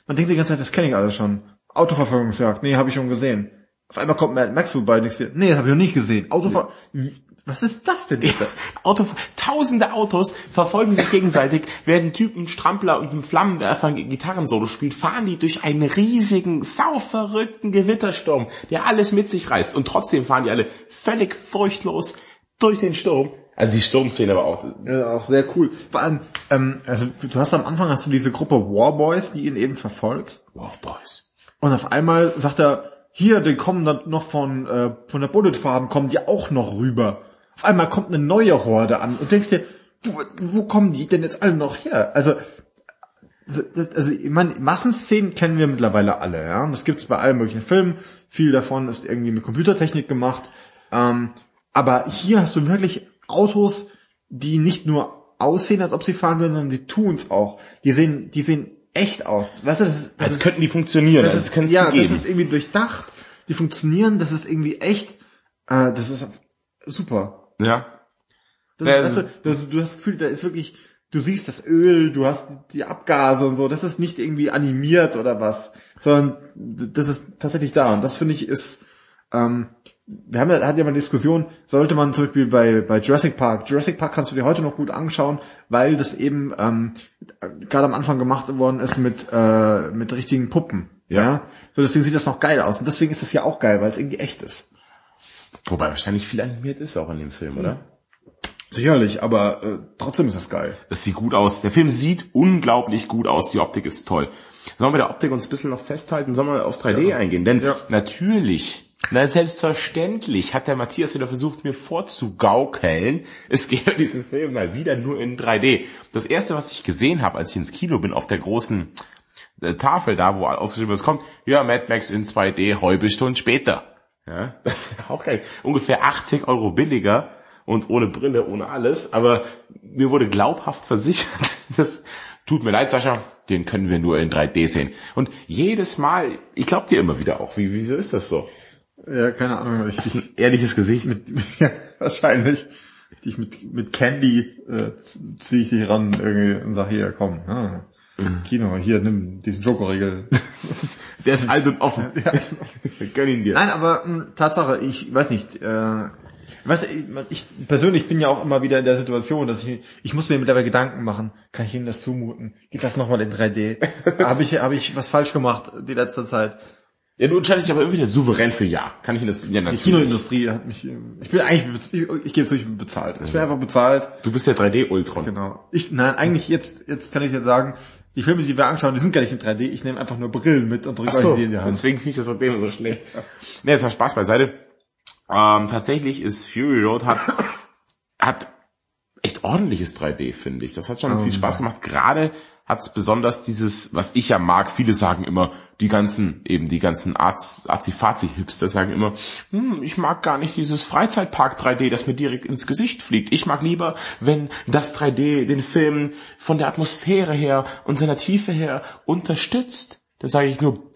man denkt die ganze Zeit, das kenne ich alles schon. Autoverfolgungsjagd, nee, habe ich schon gesehen. Auf einmal kommt Mad Max vorbei und ich sehe, nee, das habe ich noch nicht gesehen. Autover Wie- was ist das denn bitte? Auto, tausende Autos verfolgen sich gegenseitig, während ein Typ einen Strampler und einen Flammenwerfer ein Gitarrensolo spielt, fahren die durch einen riesigen, sauverrückten Gewittersturm, der alles mit sich reißt. Und trotzdem fahren die alle völlig furchtlos durch den Sturm. Also die Sturmszene war auch, Ja, auch sehr cool. Vor allem, ähm, also du hast am Anfang hast du diese Gruppe Warboys, die ihn eben verfolgt. wow, Boys. Und auf einmal sagt er, hier, die kommen dann noch von, äh, von der Bullet Farm, kommen die auch noch rüber. Auf einmal kommt eine neue Horde an und denkst dir, wo, wo kommen die denn jetzt alle noch her? Also, das, also ich meine, Massenszenen kennen wir mittlerweile alle, ja. Das gibt's bei allen möglichen Filmen. Viel davon ist irgendwie mit Computertechnik gemacht. Ähm, aber hier hast du wirklich Autos, die nicht nur aussehen, als ob sie fahren würden, sondern die tun's auch. Die sehen, die sehen echt aus. Weißt du, das ist, das Als ist könnten die funktionieren, das ist, es ja, das ist irgendwie durchdacht. Die funktionieren, das ist irgendwie echt. Äh, das ist super. Ja. Das Ja, ist, weißt du, du, du hast das Gefühl, da ist wirklich, du siehst das Öl, du hast die Abgase und so. Das ist nicht irgendwie animiert oder was, sondern das ist tatsächlich da. Und das finde ich ist, ähm, wir haben ja, hat ja mal eine Diskussion, sollte man zum Beispiel bei, bei Jurassic Park, Jurassic Park kannst du dir heute noch gut anschauen, weil das eben ähm, gerade am Anfang gemacht worden ist mit, äh, mit richtigen Puppen. Ja. So deswegen sieht das noch geil aus. Und deswegen ist das ja auch geil, weil es irgendwie echt ist. Wobei wahrscheinlich viel animiert ist auch in dem Film, oder? Sicherlich, aber äh, trotzdem ist das geil. Es sieht gut aus. Der Film sieht unglaublich gut aus. Die Optik ist toll. Sollen wir der Optik uns ein bisschen noch festhalten? Sollen wir aufs 3D eingehen? Denn Ja. natürlich, na selbstverständlich hat der Matthias wieder versucht, mir vorzugaukeln, es gäbe diesen Film mal wieder nur in 3D. Das erste, was ich gesehen habe, als ich ins Kino bin, auf der großen äh, Tafel da, wo ausgeschrieben ist, kommt, ja, Mad Max in 2D, halbe Stunde später. Ja, das ist auch geil. Ungefähr 80 Euro billiger und ohne Brille, ohne alles. Aber mir wurde glaubhaft versichert, das tut mir leid, Sascha, den können wir nur in 3D sehen. Und jedes Mal, ich glaube dir immer wieder auch, wie, wieso ist das so? Ja, keine Ahnung. Ich, Das ist ein ehrliches Gesicht. ja, wahrscheinlich. Dich mit, mit Candy äh, ziehe ich dich ran irgendwie und sag hier, komm, ah, Kino, hier, nimm diesen Schokoriegel. Der ist alt und offen. Wir gönnen ihn dir. Nein, aber mh, Tatsache, ich weiß nicht, äh, weißt du, ich, ich persönlich bin ja auch immer wieder in der Situation, dass ich, ich muss mir mittlerweile Gedanken machen, kann ich Ihnen das zumuten? Geht das nochmal in 3D? Habe ich, habe ich was falsch gemacht die letzte Zeit? Ja, du entscheidest dich aber immer wieder souverän für Ja. Kann ich Ihnen das ja, Die natürlich. Kinoindustrie hat mich, ich bin eigentlich, ich, ich gebe zu, ich bin bezahlt. Ich bin einfach bezahlt. Du bist der 3D-Ultron. Genau. Ich, nein, eigentlich jetzt, jetzt kann ich jetzt sagen, die Filme, die wir anschauen, die sind gar nicht in 3D. Ich nehme einfach nur Brillen mit und drücke so, euch die in die Hand. deswegen finde ich das Problem so schlecht. Nee, jetzt mal Spaß beiseite. Ähm, tatsächlich ist Fury Road hat hat echt ordentliches 3D, finde ich. Das hat schon oh, viel Spaß gemacht. Gerade hat es besonders dieses, was ich ja mag, viele sagen immer, die ganzen, eben die ganzen Azi-Fazi-Hipster sagen immer, hm, ich mag gar nicht dieses Freizeitpark 3D, das mir direkt ins Gesicht fliegt. Ich mag lieber, wenn das 3D den Film von der Atmosphäre her und seiner Tiefe her unterstützt. Da sage ich nur,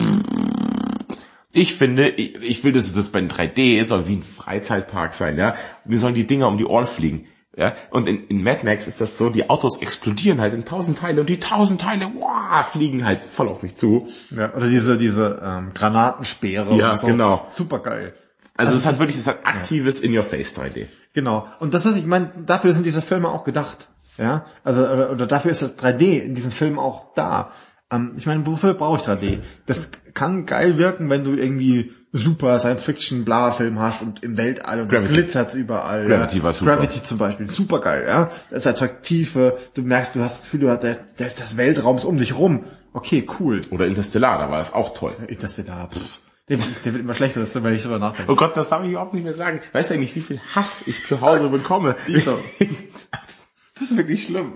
ich finde, ich, ich will, dass das bei 3D soll wie ein Freizeitpark sein, ja. Mir sollen die Dinger um die Ohren fliegen. Ja, und in, in Mad Max ist das so, die Autos explodieren halt in tausend Teile und die tausend Teile, wow, fliegen halt voll auf mich zu. Ja, oder diese, diese ähm, Granatenspeere. Ja, so. genau. Super geil. Also, also es hat wirklich, es hat aktives ja. In-Your-Face 3D. Genau. Und das ist, ich meine, dafür sind diese Filme auch gedacht. Ja, also oder, oder dafür ist das 3D in diesen Filmen auch da. Ähm, ich meine, wofür brauche ich 3D? Das kann geil wirken, wenn du irgendwie super Science-Fiction-Bla-Film hast und im Weltall und Gravity. glitzert's überall. Gravity ja. war super. Gravity zum Beispiel, super geil, ja. Das erzeugt Tiefe, du merkst, du hast das Gefühl, du hast, ist das Weltraums um dich rum. Okay, cool. Oder Interstellar, da war das auch toll. Interstellar, pff. Der, der wird immer schlechter, wenn ich drüber nachdenke. Oh Gott, das darf ich überhaupt nicht mehr sagen. Weißt du eigentlich, wie viel Hass ich zu Hause bekomme? das ist wirklich schlimm.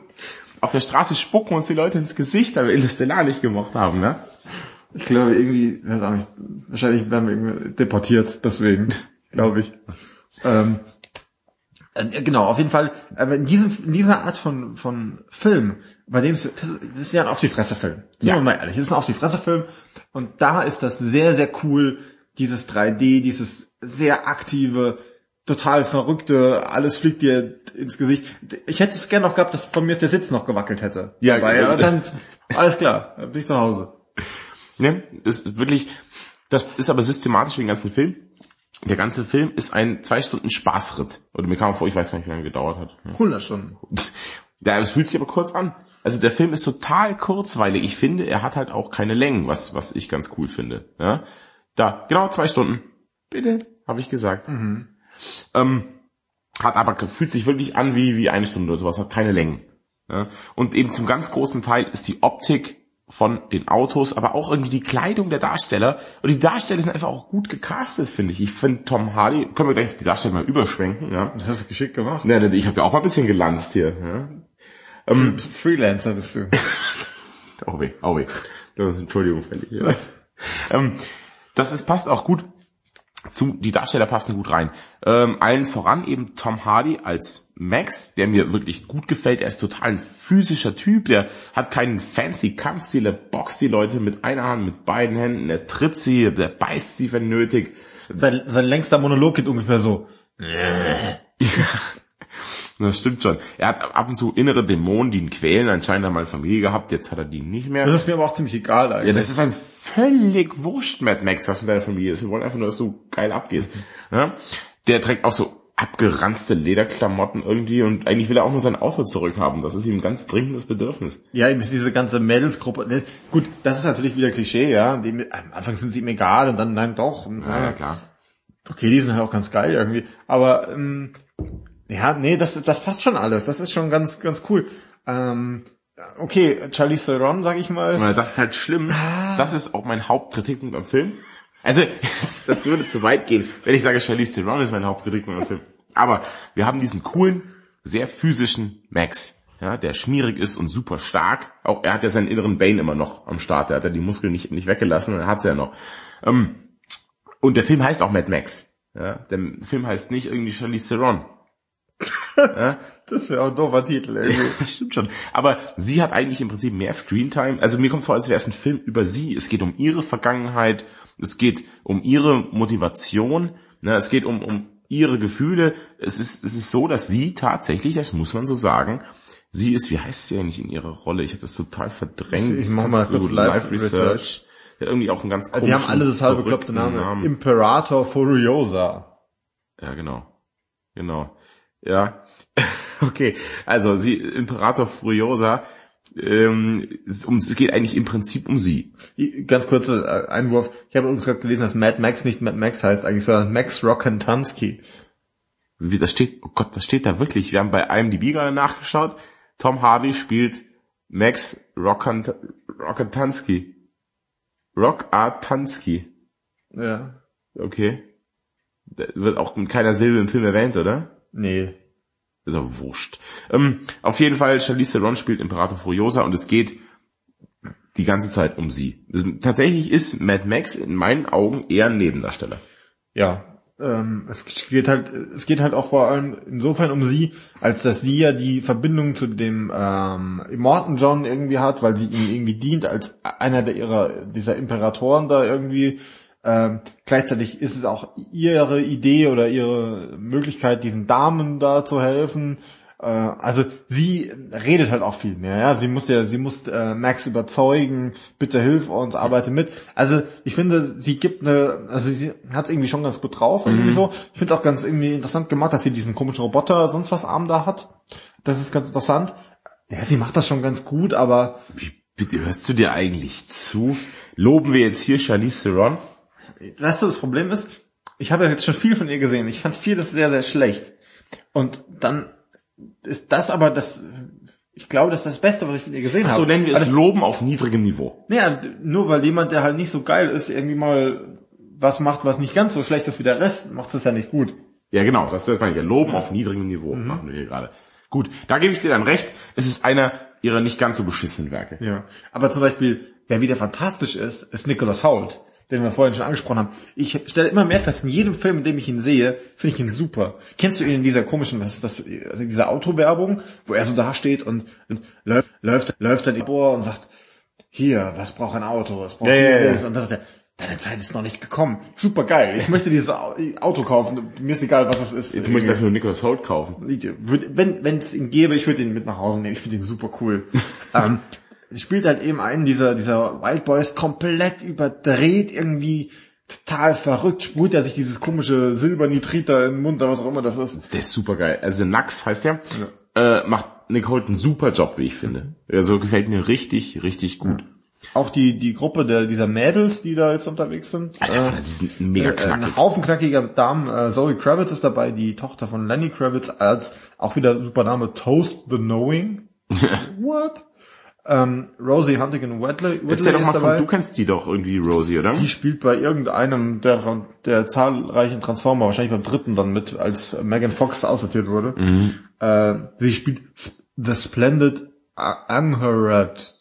Auf der Straße spucken uns die Leute ins Gesicht, weil wir Interstellar nicht gemocht haben, ne? Ich glaube irgendwie, weiß auch nicht, wahrscheinlich werden wir irgendwie deportiert, deswegen, glaube ich. Ähm, äh, genau, auf jeden Fall, aber in diesem, in dieser Art von, von Film, bei dem es, das, ist, das ist ja ein Auf die Fresse Film. Sagen ja. wir mal ehrlich, es ist ein Auf die Fresse Film und da ist das sehr, sehr cool, dieses 3D, dieses sehr aktive, total verrückte, alles fliegt dir ins Gesicht. Ich hätte es gerne noch gehabt, dass von mir der Sitz noch gewackelt hätte. Ja, Aber, ja dann, alles klar, dann bin ich zu Hause. Ne? ist wirklich, das ist aber systematisch für den ganzen Film. Der ganze Film ist ein zwei Stunden Spaßritt. Oder mir kam vor, ich weiß gar nicht, wie lange gedauert hat. 100 Stunden. Ja, es fühlt sich aber kurz an. Also der Film ist total kurzweilig. Ich finde, er hat halt auch keine Längen, was, was ich ganz cool finde. Ja? Da, genau zwei Stunden. Bitte, habe ich gesagt. Mhm. Ähm, hat aber, fühlt sich wirklich an wie, wie eine Stunde oder sowas, hat keine Längen. Ja? Und eben zum ganz großen Teil ist die Optik von den Autos, aber auch irgendwie die Kleidung der Darsteller. Und die Darsteller sind einfach auch gut gecastet, finde ich. Ich finde Tom Hardy, können wir gleich die Darsteller mal überschwenken, ja. Das hast du geschickt gemacht. Ja, ich habe ja auch mal ein bisschen gelanzt hier, ja. Ähm, Freelancer bist du. oh weh, oh weh. Entschuldigung, fällig. Ja. ähm, das ist, passt auch gut zu, die Darsteller passen gut rein. Ähm, allen voran eben Tom Hardy als Max, der mir wirklich gut gefällt. Er ist total ein physischer Typ, der hat keinen fancy Kampfstil, er boxt die Leute mit einer Hand, mit beiden Händen, er tritt sie, der beißt sie, wenn nötig. Sein, sein längster Monolog geht ungefähr so. ja. Das stimmt schon. Er hat ab und zu innere Dämonen, die ihn quälen. Anscheinend hat er mal Familie gehabt, jetzt hat er die nicht mehr. Das ist mir aber auch ziemlich egal eigentlich. Ja, das ist ein völlig wurscht, Mad Max, was mit deiner Familie ist. Wir wollen einfach nur, dass du geil abgehst. Ja? Der trägt auch so abgeranzte Lederklamotten irgendwie und eigentlich will er auch nur sein Auto zurückhaben. Das ist ihm ein ganz dringendes Bedürfnis. Ja, ihm ist diese ganze Mädelsgruppe. Ne, gut, das ist natürlich wieder Klischee, ja. Die, am Anfang sind sie ihm egal und dann nein doch. Ja, ja, klar. Okay, die sind halt auch ganz geil irgendwie. Aber ähm, ja, nee, das, das passt schon alles. Das ist schon ganz, ganz cool. Ähm, okay, Charlie Theron, sag ich mal. Das ist halt schlimm. Ah. Das ist auch mein Hauptkritikpunkt am Film. Also, das, das würde zu weit gehen, wenn ich sage, Charlize Theron ist mein Hauptkritikpunkt am Film. Aber wir haben diesen coolen, sehr physischen Max, ja, der schmierig ist und super stark. Auch er hat ja seinen inneren Bane immer noch am Start. Er hat ja die Muskeln nicht, nicht weggelassen, er hat sie ja noch. Ähm, und der Film heißt auch Mad Max. Ja, der Film heißt nicht irgendwie Charlize Theron. Ja? Das wäre auch ein doofer Titel, irgendwie. Stimmt schon. Aber sie hat eigentlich im Prinzip mehr Screentime. Also mir kommt zwar, als wäre es ein Film über sie. Es geht um ihre Vergangenheit. Es geht um ihre Motivation. Ne? Es geht um, um ihre Gefühle. Es ist, es ist so, dass sie tatsächlich, das muss man so sagen, sie ist, wie heißt sie eigentlich in ihrer Rolle? Ich habe das total verdrängt. Ich, ich mach mal kurz Live Research. Research. Hat irgendwie auch einen ganz komischen, Die haben alle total bekloppte Namen. Namen. Imperator Furiosa. Ja, genau. Genau. Ja. okay. Also sie, Imperator Furiosa, ähm, um, es geht eigentlich im Prinzip um sie. Ganz kurzer äh, Einwurf. Ich habe übrigens gerade gelesen, dass Mad Max nicht Mad Max heißt, eigentlich sondern Max Rockantansky. Wie das steht, oh Gott, das steht da wirklich. Wir haben bei IMDb gerade nachgeschaut. Tom Hardy spielt Max Rockant Rockantansky. Rockantansky. Ja. Okay. Das wird auch mit keiner Silbe im Film erwähnt, oder? Nee. Ist auch wurscht. Ähm, auf jeden Fall, Charlize Theron spielt Imperator Furiosa und es geht die ganze Zeit um sie. Tatsächlich ist Mad Max in meinen Augen eher ein Nebendarsteller. Ja, ähm, es geht halt, es geht halt auch vor allem insofern um sie, als dass sie ja die Verbindung zu dem ähm, Immortan John irgendwie hat, weil sie ihm irgendwie dient als einer der ihrer dieser Imperatoren da irgendwie. Ähm, gleichzeitig ist es auch ihre Idee oder ihre Möglichkeit, diesen Damen da zu helfen. Äh, also sie redet halt auch viel mehr, ja. Sie muss ja, sie muss äh, Max überzeugen, bitte hilf uns, arbeite mit. Also ich finde, sie gibt eine, also sie hat es irgendwie schon ganz gut drauf, irgendwie Mhm. so. Ich finde es auch ganz irgendwie interessant gemacht, dass sie diesen komischen Roboter sonst was Arm da hat. Das ist ganz interessant. Ja, sie macht das schon ganz gut, aber Wie, bitte, hörst du dir eigentlich zu? Loben wir jetzt hier Charlize Theron? Weißt du, das Problem ist, ich habe ja jetzt schon viel von ihr gesehen. Ich fand vieles sehr, sehr schlecht. Und dann ist das aber das, ich glaube, das ist das Beste, was ich von ihr gesehen Ach habe. so nennen wir es das, Loben auf niedrigem Niveau. Naja, nur weil jemand, der halt nicht so geil ist, irgendwie mal was macht, was nicht ganz so schlecht ist wie der Rest, macht es ja nicht gut. Ja, genau, das ist meine ich ja. Loben auf niedrigem Niveau machen wir hier gerade. Gut, da gebe ich dir dann recht. Es ist einer ihrer nicht ganz so beschissenen Werke. Ja. Aber zum Beispiel, wer wieder fantastisch ist, ist Nicholas Hoult, den wir vorhin schon angesprochen haben. Ich stelle immer mehr fest, in jedem Film, in dem ich ihn sehe, finde ich ihn super. Kennst du ihn in dieser komischen, was ist das, also diese Autowerbung, wo er so da steht und, und läuft, läuft, läuft dann Bohr und sagt, hier, was braucht ein Auto, was braucht ja. dieses und das ist der, deine Zeit ist noch nicht gekommen. Super geil. Ich möchte dieses Au- Auto kaufen. Mir ist egal, was es ist. Du möchtest dafür nur Nicholas Holt kaufen. Wenn es ihn gäbe, ich würde ihn mit nach Hause nehmen. Ich finde ihn super cool. ähm, spielt halt eben einen dieser dieser Wild Boys komplett überdreht irgendwie total verrückt. Sprüht er sich dieses komische Silbernitrit da in den Mund, oder was auch immer das ist. Der ist super geil. Also Nax heißt der. Äh, macht Nick Holt einen super Job, wie ich finde. Also gefällt mir richtig, richtig gut. Auch die die Gruppe der dieser Mädels, die da jetzt unterwegs sind. Alter, äh, die sind mega äh, knackig. Ein Haufen knackiger Damen. Äh, Zoe Kravitz ist dabei, die Tochter von Lenny Kravitz, als auch wieder super Name Toast the Knowing. What? Ähm, Rosie Huntington Whitley, Erzähl doch mal dabei. von, du kennst die doch irgendwie, Rosie, oder? Die spielt bei irgendeinem der, der zahlreichen Transformer, wahrscheinlich beim dritten dann mit, als Megan Fox aussortiert wurde. Mhm. Äh, sie spielt The Splendid Angharad,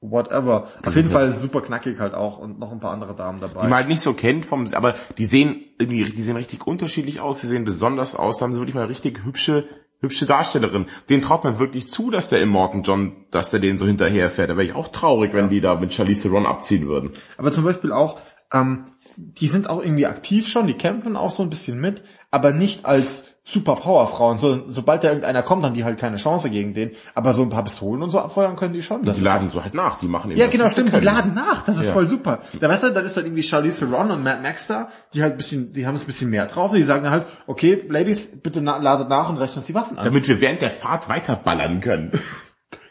whatever. Auf jeden Fall super knackig halt auch und noch ein paar andere Damen dabei. die man halt nicht so kennt vom, aber die sehen irgendwie, die sehen richtig unterschiedlich aus, die sehen besonders aus, da haben sie wirklich mal richtig hübsche, hübsche Darstellerin. Den traut man wirklich zu, dass der Immortan John, dass der den so hinterherfährt. Da wäre ich auch traurig, wenn die da mit Charlize Theron abziehen würden. Aber zum Beispiel auch, ähm, die sind auch irgendwie aktiv schon, die kämpfen auch so ein bisschen mit, aber nicht als super Powerfrauen. So, sobald da irgendeiner kommt, haben die halt keine Chance gegen den. Aber so ein paar Pistolen und so abfeuern können die schon. Das Die laden so halt nach, die machen eben Ja, genau, stimmt, die laden nach, das ist Ja. voll super. Da weißt du, dann ist dann irgendwie Charlize Theron und Matt Max da, die halt ein bisschen, die haben es ein bisschen mehr drauf, die sagen dann halt, okay, Ladies, bitte na, ladet nach und rechnet uns die Waffen an. Damit wir während der Fahrt weiterballern können.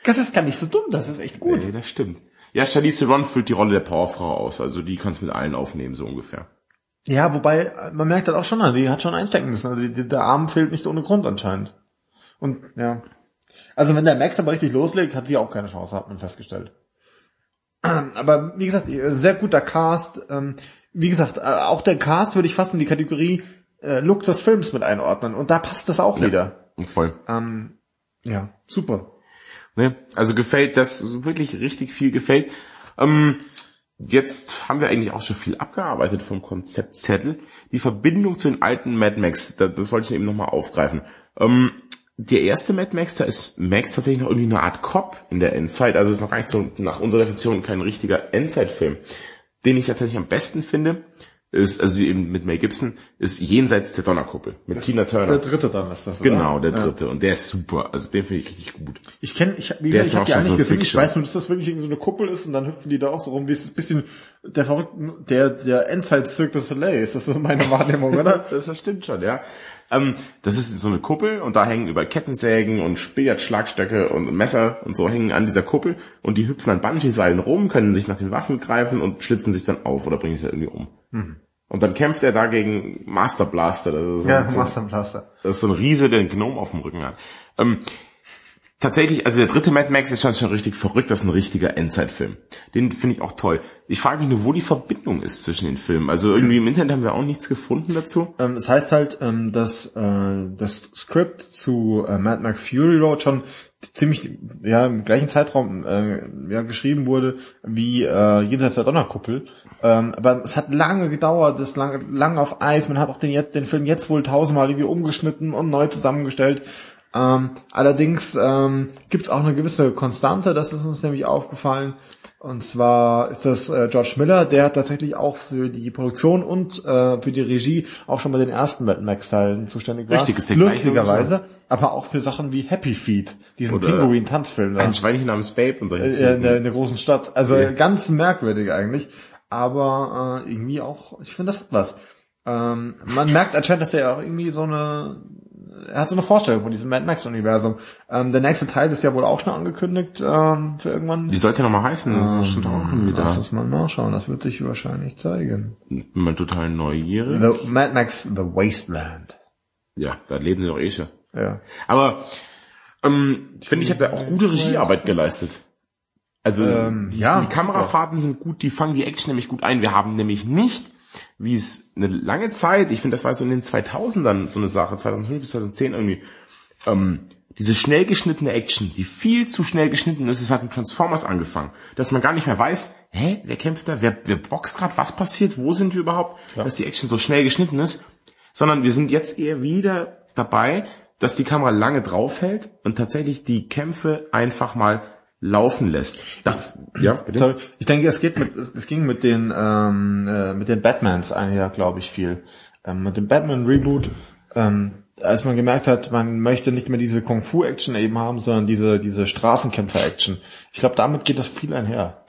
Das ist gar nicht so dumm, das ist echt gut. Nee, das stimmt. Ja, Charlize Theron füllt die Rolle der Powerfrau aus, also die kannst mit allen aufnehmen, so ungefähr. Ja, wobei, äh, man merkt halt auch schon, die hat schon einstecken müssen, also die, der Arm fehlt nicht ohne Grund anscheinend. Und, ja. Also wenn der Max aber richtig loslegt, hat sie auch keine Chance, hat man festgestellt. Aber wie gesagt, sehr guter Cast. Ähm, Wie gesagt, äh, auch der Cast würde ich fast in die Kategorie äh, Look des Films mit einordnen. Und da passt das auch wieder. Und voll. Ähm, ja, super. Ne? Also gefällt das wirklich richtig viel gefällt. Ähm, jetzt haben wir eigentlich auch schon viel abgearbeitet vom Konzeptzettel. Die Verbindung zu den alten Mad Max, das, wollte ich eben nochmal aufgreifen. Ähm, der erste Mad Max, da ist Max tatsächlich noch irgendwie eine Art Cop in der Endzeit. Also ist noch gar nicht so nach unserer Definition kein richtiger Endzeitfilm. Den ich tatsächlich am besten finde, ist, also eben mit Mel Gibson, ist Jenseits der Donnerkuppel mit Tina Turner. Der dritte dann ist das, oder? Genau, der Ja. dritte. Und der ist super. Also den finde ich richtig gut. Ich kenne, ich, wie gesagt, ich habe die eigentlich gesehen. Ich weiß nur, dass das wirklich irgendwie so eine Kuppel ist und dann hüpfen die da auch so rum. Wie es ein bisschen der verrückte, der der Endzeit Cirque du Soleil. Ist das so meine Wahrnehmung, oder? Das, das stimmt schon, ja. Ähm, das ist so eine Kuppel und da hängen über Kettensägen und Billardschlagstöcke und Messer und so hängen an dieser Kuppel und die hüpfen an Bungee-Seilen rum, können sich nach den Waffen greifen und schlitzen sich dann auf oder bringen sich irgendwie um. Und dann kämpft er da gegen Master Blaster. Das ist, ja, so, Master Blaster. das ist so ein Riese, der einen Gnome auf dem Rücken hat. Ähm, tatsächlich, also der dritte Mad Max ist schon, richtig verrückt, das ist ein richtiger Endzeitfilm. Den finde ich auch toll. Ich frage mich nur, wo die Verbindung ist zwischen den Filmen. Also irgendwie im Internet haben wir auch nichts gefunden dazu. Ähm, das heißt halt, ähm, dass äh, das Skript zu äh, Mad Max Fury Road schon ziemlich ja im gleichen Zeitraum äh, ja, geschrieben wurde wie äh, jenseits der Donnerkuppel. Ähm, aber es hat lange gedauert, es lange, lange auf Eis. Man hat auch den, den Film jetzt wohl tausendmal irgendwie umgeschnitten und neu zusammengestellt. Ähm, allerdings ähm, gibt es auch eine gewisse Konstante, das ist uns nämlich aufgefallen. Und zwar ist das äh, George Miller, der tatsächlich auch für die Produktion und äh, für die Regie auch schon bei den ersten Mad Max-Teilen zuständig war. Richtig, ist der Lustigerweise, aber auch für Sachen wie Happy Feet, diesen Pinguin-Tanzfilm. Ein Schweinchen namens Babe und solche Äh, in, in der großen Stadt. Also Ja. ganz merkwürdig eigentlich. Aber äh, irgendwie auch, ich finde, das hat was. Ähm, man merkt anscheinend, dass er auch irgendwie so eine, er hat so eine Vorstellung von diesem Mad Max-Universum. Ähm, der nächste Teil ist ja wohl auch schon angekündigt ähm, für irgendwann. Wie sollte er nochmal heißen? Auch irgendwie da. Lass das mal nachschauen, das wird sich wahrscheinlich zeigen. Bin mal total neugierig. The Mad Max The Wasteland. Ja, da leben sie doch eh schon. Ja. Aber ähm, finde ich, hat er auch gute Regiearbeit geleistet. Also Ähm, die, ja, die Kamerafahrten sind gut, die fangen die Action nämlich gut ein. Wir haben nämlich nicht, wie es eine lange Zeit, ich finde, das war so in den 2000ern so eine Sache, 2005 bis 2010 irgendwie, ähm, diese schnell geschnittene Action, die viel zu schnell geschnitten ist, es hat mit Transformers angefangen, dass man gar nicht mehr weiß, hä, wer kämpft da, wer, wer boxt gerade, was passiert, wo sind wir überhaupt, dass die Action so schnell geschnitten ist, sondern wir sind jetzt eher wieder dabei, dass die Kamera lange draufhält und tatsächlich die Kämpfe einfach mal laufen lässt. Das, ja, bitte? Ich denke, es geht mit, es, es ging mit den ähm, äh, mit den Batmans einher, glaube ich, viel. Ähm, mit dem Batman Reboot, ähm, als man gemerkt hat, man möchte nicht mehr diese Kung Fu Action eben haben, sondern diese diese Straßenkämpfer Action. Ich glaube, damit geht das viel einher.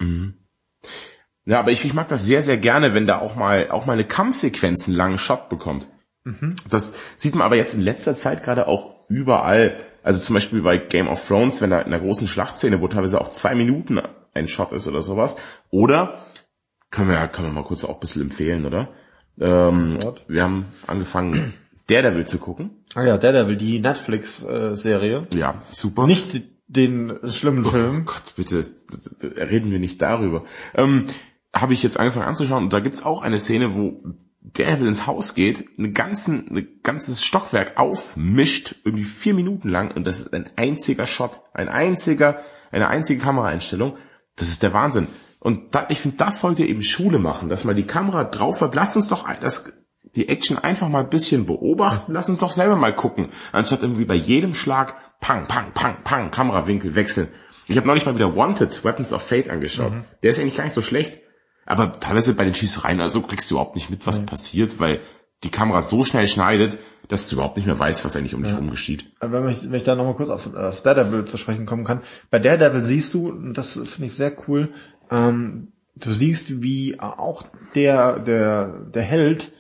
Ja, aber ich, ich mag das sehr, sehr gerne, wenn da auch mal, auch mal eine Kampfsequenz einen langen Shot bekommt. Das sieht man aber jetzt in letzter Zeit gerade auch überall. Also zum Beispiel bei Game of Thrones, wenn da in einer großen Schlachtszene, wo teilweise auch zwei Minuten ein Shot ist oder sowas. Oder, können wir, können wir mal kurz auch ein bisschen empfehlen, oder? Ähm, wir haben angefangen, Daredevil zu gucken. Ah ja, Daredevil, die Netflix äh, Serie. Ja, super. Nicht den schlimmen Film. Gott, bitte, reden wir nicht darüber. Ähm, Habe ich jetzt angefangen anzuschauen und da gibt's auch eine Szene, wo Daredevil ins Haus geht, eine ganzen, ein ganzes Stockwerk aufmischt, irgendwie vier Minuten lang und das ist ein einziger Shot, ein einziger, eine einzige Kameraeinstellung. Das ist der Wahnsinn. Und da, ich finde, das sollte eben Schule machen, dass man die Kamera drauf bleibt. Lasst uns doch das, die Action einfach mal ein bisschen beobachten. Lass uns doch selber mal gucken, anstatt irgendwie bei jedem Schlag pang, pang, pang, pang, Kamerawinkel wechseln. Ich habe neulich mal wieder Wanted, Weapons of Fate angeschaut. Der ist eigentlich gar nicht so schlecht. Aber teilweise bei den Schießereien, also kriegst du überhaupt nicht mit, was passiert, weil die Kamera so schnell schneidet, dass du überhaupt nicht mehr weißt, was eigentlich um dich rum geschieht. Wenn ich, wenn ich da nochmal kurz auf, auf Daredevil zu sprechen kommen kann. Bei Daredevil siehst du, und das finde ich sehr cool, ähm, du siehst, wie auch der, der, der Held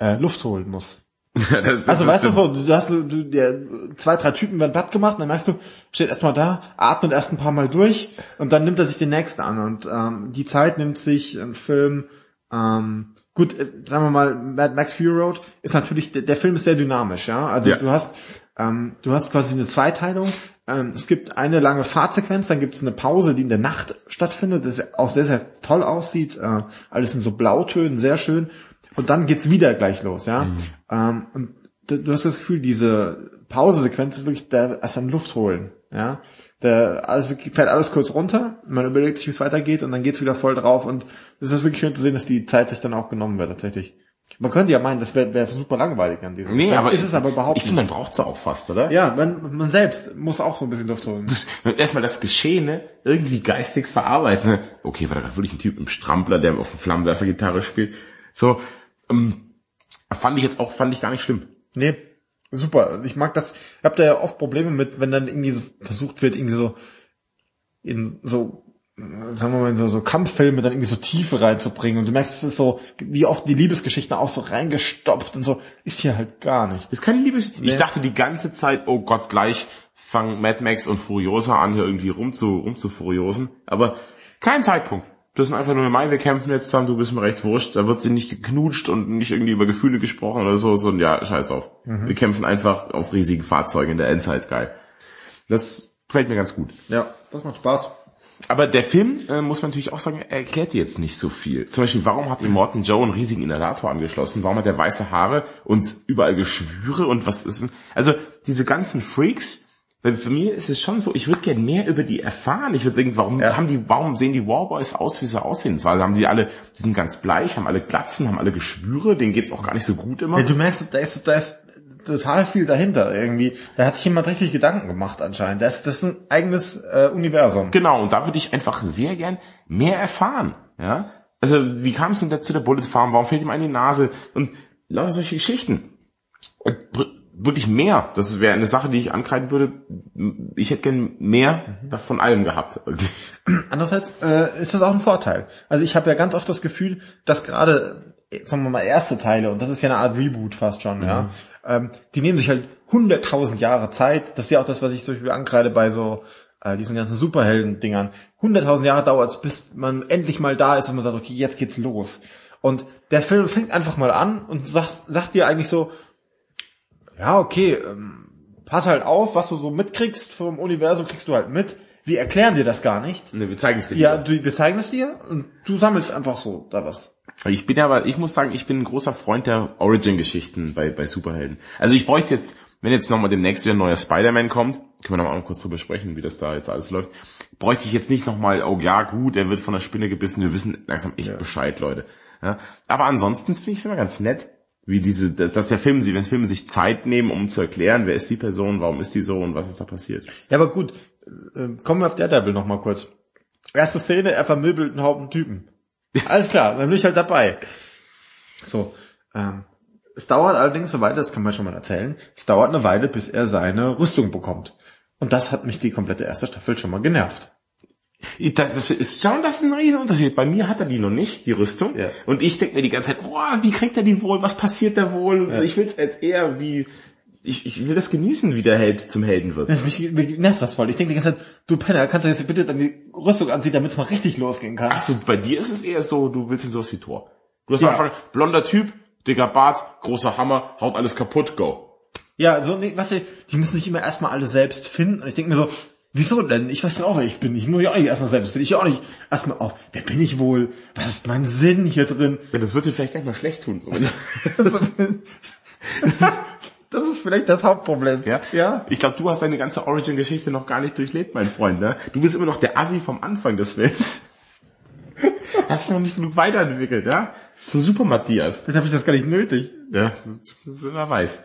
äh, Luft holen muss. Das- das Also weißt du so, du hast du, du der, zwei, drei Typen werden platt gemacht, und dann merkst du, steht erstmal da, atmet erst ein paar Mal durch und dann nimmt er sich den nächsten an. Und ähm, die Zeit nimmt sich ein Film, ähm, gut, äh, sagen wir mal, Mad Max Fury Road ist natürlich, der, der Film ist sehr dynamisch, ja. Also Ja. du hast ähm, du hast quasi eine Zweiteilung. Ähm, es gibt eine lange Fahrtsequenz, dann gibt es eine Pause, die in der Nacht stattfindet, das auch sehr, sehr toll aussieht. Äh, alles in so Blautönen, sehr schön. Und dann geht's wieder gleich los, ja. Ähm, und du, du hast das Gefühl, diese Pausesequenz ist wirklich da erst an Luft holen, ja. Der, alles, fällt alles kurz runter, man überlegt sich, wie es weitergeht und dann geht's wieder voll drauf und es ist wirklich schön zu sehen, dass die Zeit sich dann auch genommen wird, tatsächlich. Man könnte ja meinen, das wäre wär super langweilig an diesem Nee, aber ist es aber überhaupt ich finde, nicht. man braucht's auch fast, oder? Ja, man, man selbst muss auch so ein bisschen Luft holen. Erstmal das Geschehene irgendwie geistig verarbeiten. ne? Okay, war da gerade wirklich ein Typ im Strampler, der auf dem Flammenwerfer Gitarre spielt. So, ähm, fand ich jetzt auch, fand ich gar nicht schlimm. Nee, super. Ich mag das. Ich habe da ja oft Probleme mit, wenn dann irgendwie so versucht wird, irgendwie so in so sagen wir mal, in so, so Kampffilme dann irgendwie so Tiefe reinzubringen. Und du merkst, es ist so, wie oft die Liebesgeschichten auch so reingestopft und so, ist hier halt gar nicht. Das ist keine Liebes... Nee. Ich dachte die ganze Zeit, oh Gott, gleich fangen Mad Max und Furiosa an, hier irgendwie rum zu, rum zu Furiosen. Aber kein Zeitpunkt. Das sind einfach nur, Mai, wir kämpfen jetzt zusammen, du bist mir recht wurscht. Da wird sie nicht geknutscht und nicht irgendwie über Gefühle gesprochen oder so, sondern ja, scheiß drauf. Wir kämpfen einfach auf riesigen Fahrzeugen in der Endzeit, geil. Das Gefällt mir ganz gut. Ja, das macht Spaß. Aber der Film, äh, muss man natürlich auch sagen, er erklärt jetzt nicht so viel. Zum Beispiel, warum hat Immortan Joe einen riesigen Inhalator angeschlossen? Warum hat er weiße Haare und überall Geschwüre und was ist denn? Also diese ganzen Freaks, weil für mich ist es schon so, ich würde gerne mehr über die erfahren. Ich würde sagen, warum Ja. haben die, warum sehen die Warboys aus, wie sie aussehen? Zwar haben die alle, die sind ganz bleich, haben alle Glatzen, haben alle Geschwüre, denen geht's auch gar nicht so gut immer. Ja, du merkst, da ist, da ist total viel dahinter irgendwie. Da hat sich jemand richtig Gedanken gemacht anscheinend. Das, das ist ein eigenes äh, Universum. Genau, und da würde ich einfach sehr gern mehr erfahren. Ja? Also, wie kam es denn dazu der Bullet Farm? Warum fällt ihm eine die Nase? Und lauter solche Geschichten. Und wirklich mehr. Das wäre eine Sache, die ich ankreiden würde. Ich hätte gern mehr von allem gehabt. Andererseits äh, ist das auch ein Vorteil. Also ich habe ja ganz oft das Gefühl, dass gerade, äh, sagen wir mal, erste Teile, und das ist ja eine Art Reboot fast schon, ja, ähm, die nehmen sich halt hunderttausend Jahre Zeit. Das ist ja auch das, was ich zum Beispiel ankreide bei so äh, diesen ganzen Superhelden-Dingern. Hunderttausend Jahre dauert es, bis man endlich mal da ist und man sagt, okay, jetzt geht's los. Und der Film fängt einfach mal an und sagt, sagt dir eigentlich so, ja, okay, ähm, pass halt auf, was du so mitkriegst vom Universum, kriegst du halt mit. Wir erklären dir das gar nicht. Ne, wir zeigen es dir. Ja, du, wir zeigen es dir und du sammelst einfach so da was. Ich bin ja aber, ich muss sagen, ich bin ein großer Freund der Origin-Geschichten bei, bei Superhelden. Also ich bräuchte jetzt, wenn jetzt nochmal demnächst wieder ein neuer Spider-Man kommt, können wir nochmal kurz drüber sprechen, wie das da jetzt alles läuft, bräuchte ich jetzt nicht nochmal, oh ja gut, er wird von der Spinne gebissen, wir wissen langsam echt Bescheid, Leute. Ja, aber ansonsten finde ich es immer ganz nett, wie diese, dass der Film, sie, wenn Filme sich Zeit nehmen, um zu erklären, wer ist die Person, warum ist die so und was ist da passiert. Ja, aber gut, äh, kommen wir auf Daredevil noch mal kurz. Erste Szene, er vermöbelt einen Haufen Typen. Alles klar, dann bin ich halt dabei. So, ähm, es dauert allerdings eine Weile, das kann man schon mal erzählen, es dauert eine Weile, bis er seine Rüstung bekommt. Und das hat mich die komplette erste Staffel schon mal genervt. Das ist schon das ist ein Riesenunterschied. Bei mir hat er die noch nicht, die Rüstung. Ja. Und ich denke mir die ganze Zeit, boah, wie kriegt er die wohl? Was passiert da wohl? Ich will es jetzt eher wie, ich, ich will das genießen, wie der Held zum Helden wird. Das mich, mich nervt das voll. Ich denke die ganze Zeit, du Penner, kannst du jetzt bitte dann die Rüstung anziehen, damit es mal richtig losgehen kann? Ach so, bei dir ist es eher so, du willst sowas wie Thor. Du hast Ja. am Anfang, blonder Typ, dicker Bart, großer Hammer, haut alles kaputt, go. Ja, so, nee, weißt du, die müssen sich immer erstmal alle selbst finden. Und ich denke mir so, wieso denn? Ich weiß doch auch, wer ich bin. Ich muss ja auch nicht erstmal selbst finden. Ich auch nicht erstmal auf, wer bin ich wohl? Was ist mein Sinn hier drin? Ja, das wird dir vielleicht gar nicht mal schlecht tun. So. Das, das ist vielleicht das Hauptproblem. Ja? Ja. Ich glaube, du hast deine ganze Origin-Geschichte noch gar nicht durchlebt, mein Freund. Ne? Du bist immer noch der Assi vom Anfang des Films. Hast du noch nicht genug weiterentwickelt, ja? Zum Super Matthias. Vielleicht habe ich das gar nicht nötig. Ja, wer weiß.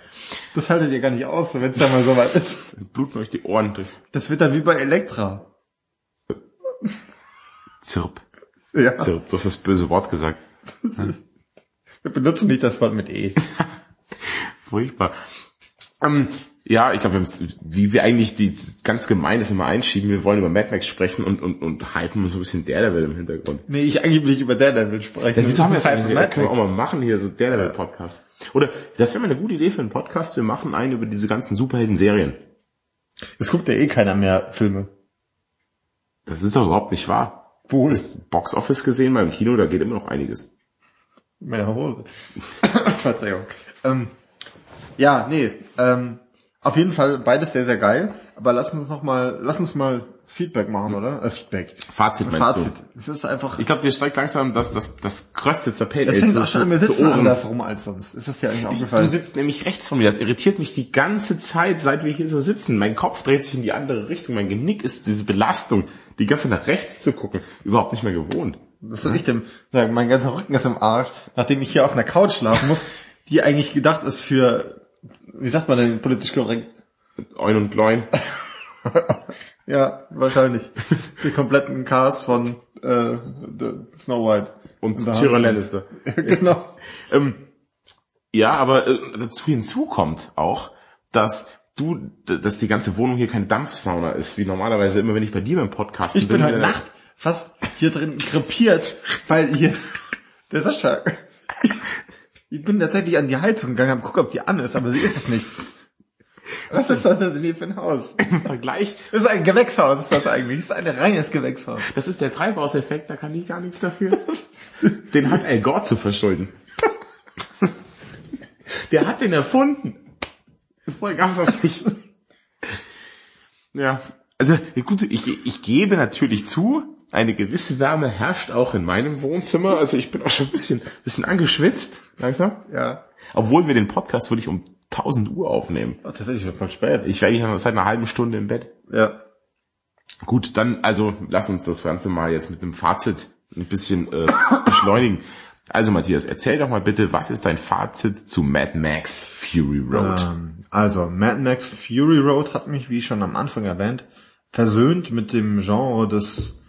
Das haltet ihr gar nicht aus, wenn es dann mal so weit ist. Bluten euch die Ohren durchs Das wird dann wie bei Elektra. Zirp. Ja. Zirp, du hast das böse Wort gesagt. Wir benutzen nicht das Wort mit E. Furchtbar. Ähm, ja, ich glaube, wie wir eigentlich die ganz gemein das immer einschieben, wir wollen über Mad Max sprechen und, und, und hypen so ein bisschen Daredevil im Hintergrund. Nee, ich eigentlich will ich über Daredevil sprechen. Ja, wieso haben wir das eigentlich? Das können wir auch mal machen hier, so Daredevil-Podcast. Oder, das wäre mal eine gute Idee für einen Podcast, wir machen einen über diese ganzen Superhelden-Serien. Es guckt ja eh keiner mehr Filme. Das ist doch überhaupt nicht wahr. Wohl. Das Box Office gesehen beim Kino, da geht immer noch einiges. In meiner Hose. Verzeihung. Ähm, ja, nee, ähm, auf jeden Fall beides sehr, sehr geil. Aber lass uns noch mal, lass uns mal Feedback machen, oder? Äh, Feedback. Fazit meinst Fazit. du? Es ist einfach, Ich glaube, dir steigt langsam das, das, das kröstet der es fängt auch schon wir sitzen andersrum als sonst. Ist das ja eigentlich Du aufgefallen? sitzt nämlich rechts von mir. Das irritiert mich die ganze Zeit, seit wir hier so sitzen. Mein Kopf dreht sich in die andere Richtung. Mein Genick ist diese Belastung, die ganze Zeit nach rechts zu gucken, überhaupt nicht mehr gewohnt. Was soll ich denn sagen? Mein ganzer Rücken ist im Arsch, nachdem ich hier auf einer Couch schlafen muss, die eigentlich gedacht ist für, wie sagt man denn politisch korrekt? Oin und Gloin. Ja, wahrscheinlich. Den kompletten Cast von äh, Snow White. Und Tyrion. Lannister. genau. Ähm, ja, aber äh, dazu hinzu kommt auch, dass du, dass die ganze Wohnung hier kein Dampfsauna ist, wie normalerweise immer, wenn ich bei dir beim Podcast Ich bin heute äh, Nacht fast hier drin krepiert, weil hier der Sascha. Ich bin tatsächlich an die Heizung gegangen, hab geguckt, ob die an ist, aber sie ist es nicht. Was ist das denn hier für ein Haus? im Vergleich, Das ist ein Gewächshaus, ist das eigentlich. Das ist ein reines Gewächshaus. das ist der Treibhauseffekt, da kann ich gar nichts dafür. Den hat Al Gore zu verschulden. Der hat den erfunden. Vorher gab's das nicht. Ja, Also gut, ich, ich gebe natürlich zu, eine gewisse Wärme herrscht auch in meinem Wohnzimmer. Also ich bin auch schon ein bisschen, bisschen angeschwitzt, langsam. Ja. Obwohl wir den Podcast würde ich um 1000 Uhr aufnehmen. Oh, tatsächlich schon voll spät. Ich wäre eigentlich seit einer halben Stunde im Bett. Ja. Gut, dann, also lass uns das Ganze mal jetzt mit einem Fazit ein bisschen äh, beschleunigen. Also Matthias, erzähl doch mal bitte, was ist dein Fazit zu Mad Max Fury Road? Ähm, also, Mad Max Fury Road hat mich, wie schon am Anfang erwähnt, versöhnt mit dem Genre des,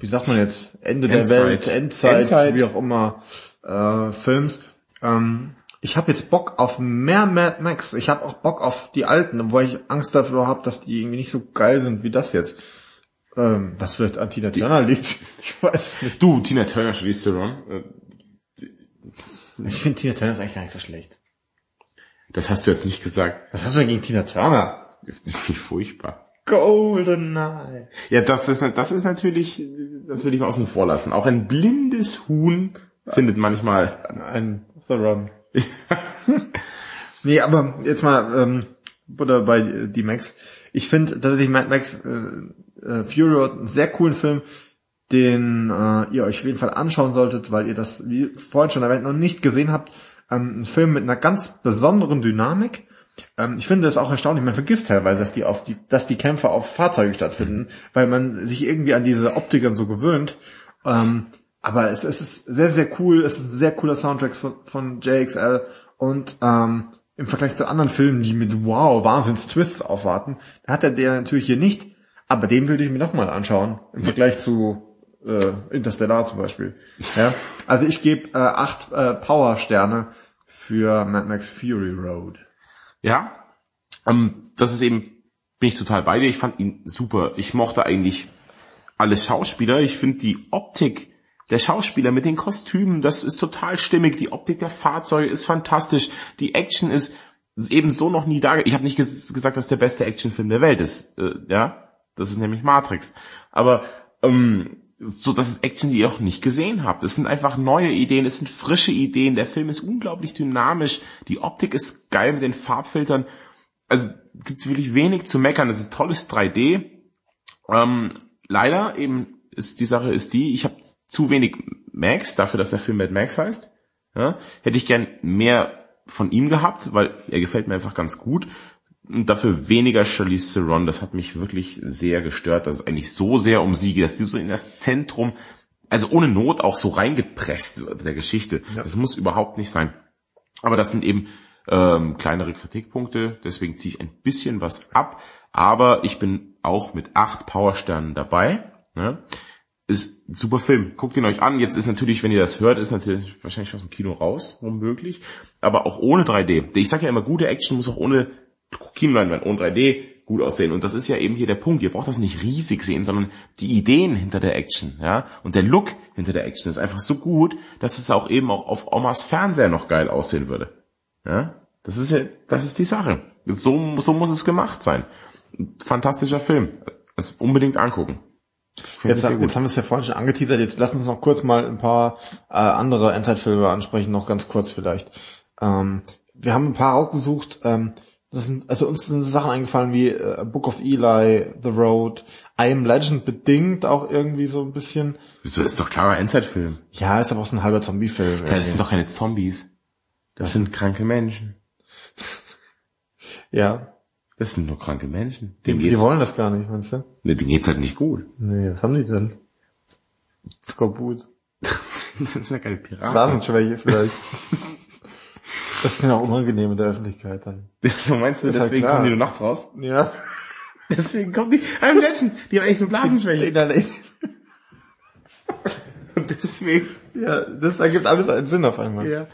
wie sagt man jetzt, Ende Endzeit. der Welt, Endzeit, Endzeit. wie auch immer, äh, Films. Ähm, ich habe jetzt Bock auf mehr Mad Max. Ich habe auch Bock auf die alten, obwohl ich Angst dafür habe, dass die irgendwie nicht so geil sind wie das jetzt. Ähm, was vielleicht an Tina Turner liegt. Ich weiß nicht. Du, Tina Turner, Charlize Theron, äh, Ich finde Tina Turner ist eigentlich gar nicht so schlecht. das hast du jetzt nicht gesagt. Was hast du denn gegen Tina Turner? Wie furchtbar. Goldeneye. Ja, das ist, das ist natürlich, das will ich mal außen vor lassen. Auch ein blindes Huhn findet manchmal, Ein The Run. nee, aber jetzt mal, ähm, oder bei äh, die Max. Ich finde tatsächlich Mad Max äh, äh, Fury Road einen sehr coolen Film, den äh, ihr euch auf jeden Fall anschauen solltet, weil ihr das, wie vorhin schon erwähnt, noch nicht gesehen habt. Ähm, ein Film mit einer ganz besonderen Dynamik. Ähm, ich finde es auch erstaunlich, man vergisst teilweise, dass die auf die, dass die Kämpfe auf Fahrzeugen stattfinden, weil man sich irgendwie an diese Optik dann so gewöhnt. Ähm, aber es, es ist sehr, sehr cool. Es ist ein sehr cooler Soundtrack von, von JXL und ähm, im Vergleich zu anderen Filmen, die mit wow, Wahnsinns-Twists aufwarten, da hat er der natürlich hier nicht. Aber den würde ich mir nochmal anschauen, im Vergleich zu äh, Interstellar zum Beispiel. Ja? Also ich gebe äh, acht äh, Power-Sterne für Mad Max Fury Road. Ja, ähm, das ist eben, bin ich total bei dir. Ich fand ihn super. Ich mochte eigentlich alle Schauspieler. Ich finde die Optik der Schauspieler mit den Kostümen, das ist total stimmig. Die Optik der Fahrzeuge ist fantastisch. Die Action ist eben so noch nie da. Ich habe nicht ges gesagt, dass der beste Actionfilm der Welt ist. Äh, ja, das ist nämlich Matrix. Aber ähm, so, das ist Action, die ihr auch nicht gesehen habt. Es sind einfach neue Ideen, es sind frische Ideen. Der Film ist unglaublich dynamisch. Die Optik ist geil mit den Farbfiltern. Also gibt's wirklich wenig zu meckern. Es ist tolles 3D. Ähm, leider eben ist die Sache ist die, ich habe zu wenig Max dafür, dass der Film Mad Max heißt. Ja, hätte ich gern mehr von ihm gehabt, weil er gefällt mir einfach ganz gut. Und dafür weniger Charlize Theron, das hat mich wirklich sehr gestört, dass es eigentlich so sehr um sie geht, dass sie so in das Zentrum, also ohne Not auch so reingepresst wird der Geschichte. Das muss überhaupt nicht sein. Aber das sind eben ähm, kleinere Kritikpunkte, deswegen ziehe ich ein bisschen was ab. Aber ich bin auch mit acht Powersternen dabei. Ne? Ist ein super Film. Guckt ihn euch an. Jetzt ist natürlich, wenn ihr das hört, ist natürlich wahrscheinlich aus dem Kino raus, womöglich. Aber auch ohne 3D. Ich sage ja immer, gute Action muss auch ohne Kinoleinwand, ohne 3D gut aussehen. Und das ist ja eben hier der Punkt. Ihr braucht das nicht riesig sehen, sondern die Ideen hinter der Action, ja. Und der Look hinter der Action ist einfach so gut, dass es auch eben auch auf Omas Fernseher noch geil aussehen würde. Ja. Das ist ja, das ist die Sache. So, so muss es gemacht sein. Fantastischer Film. Also unbedingt angucken. Jetzt, jetzt haben wir es ja vorhin schon angeteasert, jetzt lass uns noch kurz mal ein paar äh, andere Endzeitfilme ansprechen, noch ganz kurz vielleicht. Ähm, wir haben ein paar ausgesucht, ähm, das sind, also uns sind Sachen eingefallen wie äh, Book of Eli, The Road, I Am Legend bedingt auch irgendwie so ein bisschen. Wieso, das ist doch klarer Endzeitfilm. Ja, ist aber auch so ein halber Zombie-Film. Ja, das sind doch keine Zombies. Das sind kranke Menschen. ja. Das sind nur kranke Menschen. Die, Denen die geht's, wollen das gar nicht, meinst du? ne, denen geht's halt nicht gut. Nee, was haben die denn? Skorbut. das sind ja keine Piraten. Blasenschwäche vielleicht. Das ist ja auch unangenehm in der Öffentlichkeit dann. So meinst du, Ist halt deswegen klar. kommen die nur nachts raus? Ja. Deswegen kommen die, I'm Legend, die haben echt nur Blasenschwäche. Und deswegen, Ja, das ergibt alles einen Sinn auf einmal. ja.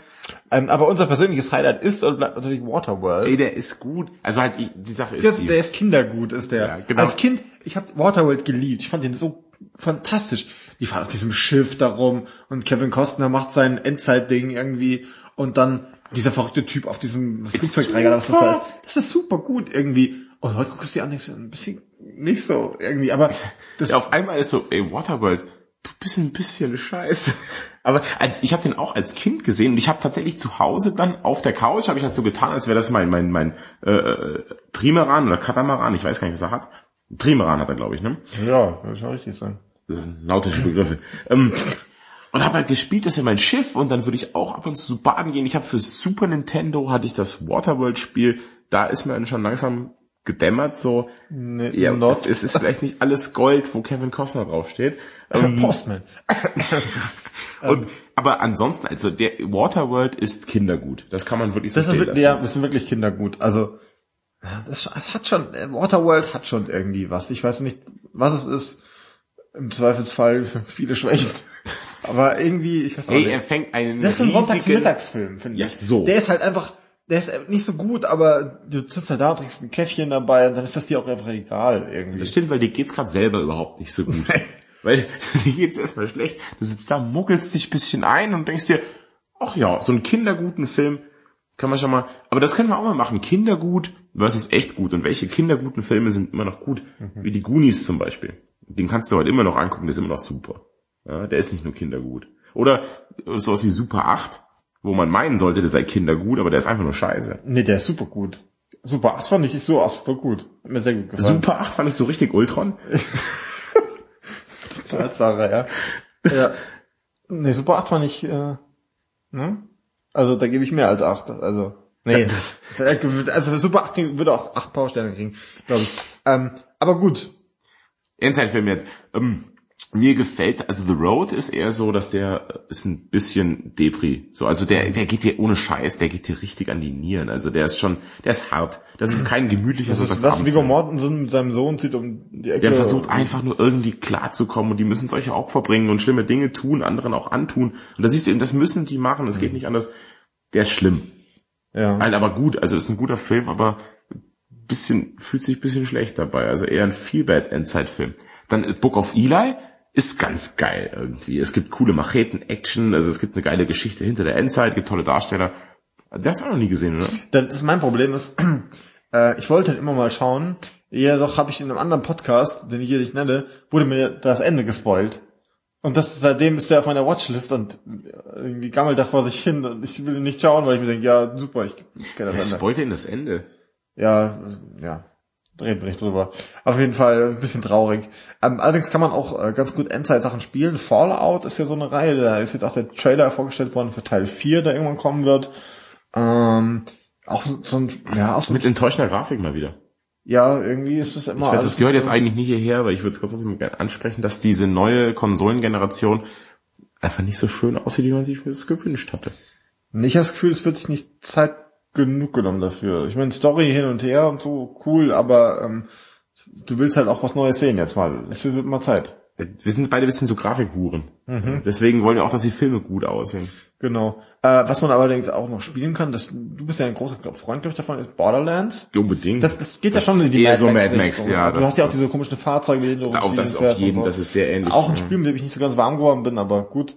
Ähm, aber unser persönliches Highlight ist und bleibt natürlich Waterworld. Ey, der ist gut. Also halt, ich, die Sache ist Das, die. der ist kindergut, ist der. Ja, genau. Als Kind, ich habe Waterworld geliebt. Ich fand den so fantastisch. Die fahren auf diesem Schiff darum und Kevin Costner macht sein Endzeitding irgendwie und dann dieser verrückte Typ auf diesem Flugzeugträger, oder was das da ist. Das ist super gut irgendwie. Und heute guckst du dir an, denkst du, ein bisschen nicht so irgendwie, aber das Ja, auf einmal ist so, ey, Waterworld, du bist ein bisschen scheiße. Aber als ich habe den auch als Kind gesehen und ich habe tatsächlich zu Hause dann auf der Couch, habe ich halt so getan, als wäre das mein mein mein äh, äh, Trimaran oder Katamaran, ich weiß gar nicht, was er hat. Trimaran hat er, glaube ich, ne? Ja, würde ich auch richtig sagen. Das sind nautische Begriffe. ähm, und habe halt gespielt, das ist ja mein Schiff und dann würde ich auch ab und zu baden gehen. Ich habe für Super Nintendo hatte ich das Waterworld-Spiel, da ist mir dann schon langsam gedämmert, so, Nee, ja, not. es ist vielleicht nicht alles Gold, wo Kevin Costner draufsteht. Ähm, Postman. und, aber ansonsten, also der Waterworld ist kindergut. Das kann man wirklich so Das ist, lassen. ja, das sind wirklich Kindergut. Also, das das hat schon, äh, Waterworld hat schon irgendwie was. Ich weiß nicht, was es ist. Im Zweifelsfall viele Schwächen. Aber irgendwie, ich weiß auch Hey, nicht. er fängt einen Das ist ein riesigen- Sonntagsmittagsfilm, finde Ja, ich. so. Der ist halt einfach, der ist nicht so gut, aber du sitzt halt da, trinkst ein Käffchen dabei und dann ist das dir auch einfach egal irgendwie. Das stimmt, weil dir geht's gerade selber überhaupt nicht so gut. weil dir geht's erstmal schlecht. Du sitzt da, muckelst dich ein bisschen ein und denkst dir, ach ja, so einen kinderguten Film kann man schon mal, aber das können wir auch mal machen. Kindergut versus echt gut. Und welche kinderguten Filme sind immer noch gut? Wie die Goonies zum Beispiel. Den kannst du heute immer noch angucken, der ist immer noch super. Ja, der ist nicht nur kindergut. Oder sowas wie Super 8, wo man meinen sollte, der sei kindergut, aber der ist einfach nur scheiße. Nee, der ist super gut. Super 8 fand ich so auch super gut. Hat mir sehr gut gefallen. Super 8 fandest du richtig Ultron? Tatsache, ja. ja. Nee, Super 8 fand ich, äh, ne? Also da gebe ich mehr als 8. Also, nee. also Super 8 würde auch 8 Powersterne kriegen, glaube ich. Ähm, aber gut. Endzeitfilm jetzt. Ähm, mir gefällt, also The Road ist eher so, dass der ist ein bisschen Depri. So, also der, der geht dir ohne Scheiß, der geht dir richtig an die Nieren. Also der ist schon, der ist hart. Das ist kein gemütlicher Das ist was. Viggo Mortensen mit seinem Sohn zieht um die Ecke. Der versucht einfach nur irgendwie klarzukommen und die müssen solche Opfer bringen und schlimme Dinge tun, anderen auch antun. Und da siehst du eben, das müssen die machen, es geht nicht anders. Der ist schlimm. Ja. Halt aber gut, also ist ein guter Film, aber bisschen, fühlt sich ein bisschen schlecht dabei. Also eher ein Feelbad Endzeitfilm. Dann Book of Eli ist ganz geil irgendwie. Es gibt coole Macheten, Action, also es gibt eine geile Geschichte hinter der Endzeit, gibt tolle Darsteller. Das hast du noch nie gesehen, oder? Das ist mein Problem ist, äh, ich wollte ihn immer mal schauen. Jedoch habe ich in einem anderen Podcast, den ich hier nicht nenne, wurde mir das Ende gespoilt. Und das seitdem ist der auf meiner Watchlist und irgendwie gammelt er vor sich hin und ich will ihn nicht schauen, weil ich mir denke, ja super, ich kenne Wer das Ende. spoilt denn das Ende? Ja, ja, reden wir nicht drüber. Auf jeden Fall ein bisschen traurig. Ähm, allerdings kann man auch äh, ganz gut Endzeit-Sachen spielen. Fallout ist ja so eine Reihe, da ist jetzt auch der Trailer vorgestellt worden für Teil 4, der irgendwann kommen wird. Ähm, auch so ein, ja, auch so, Mit enttäuschender Grafik mal wieder. ja, irgendwie ist es immer. Ich weiß, das gehört so- jetzt eigentlich nicht hierher, aber ich würde es trotzdem gerne ansprechen, dass diese neue Konsolengeneration einfach nicht so schön aussieht, wie man sich das gewünscht hatte. Ich habe das Gefühl, es wird sich nicht Zeit genug genommen dafür. Ich meine, Story hin und her und so, cool, aber ähm, du willst halt auch was Neues sehen jetzt mal. Es wird mal Zeit. Wir sind beide ein bisschen so Grafikhuren. Mhm. Deswegen wollen wir auch, dass die Filme gut aussehen. Genau. Äh, was man allerdings auch noch spielen kann, das, du bist ja ein großer Freund, ich, davon, ist Borderlands. Unbedingt. Das, das geht Das ja schon in die eher so Mad. Max, ja, Du das- hast ja auch diese komischen Fahrzeuge, die du auch das auf jeden, so. das ist sehr ähnlich. Auch ein. Spiel, mit dem ich nicht so ganz warm geworden bin, aber gut.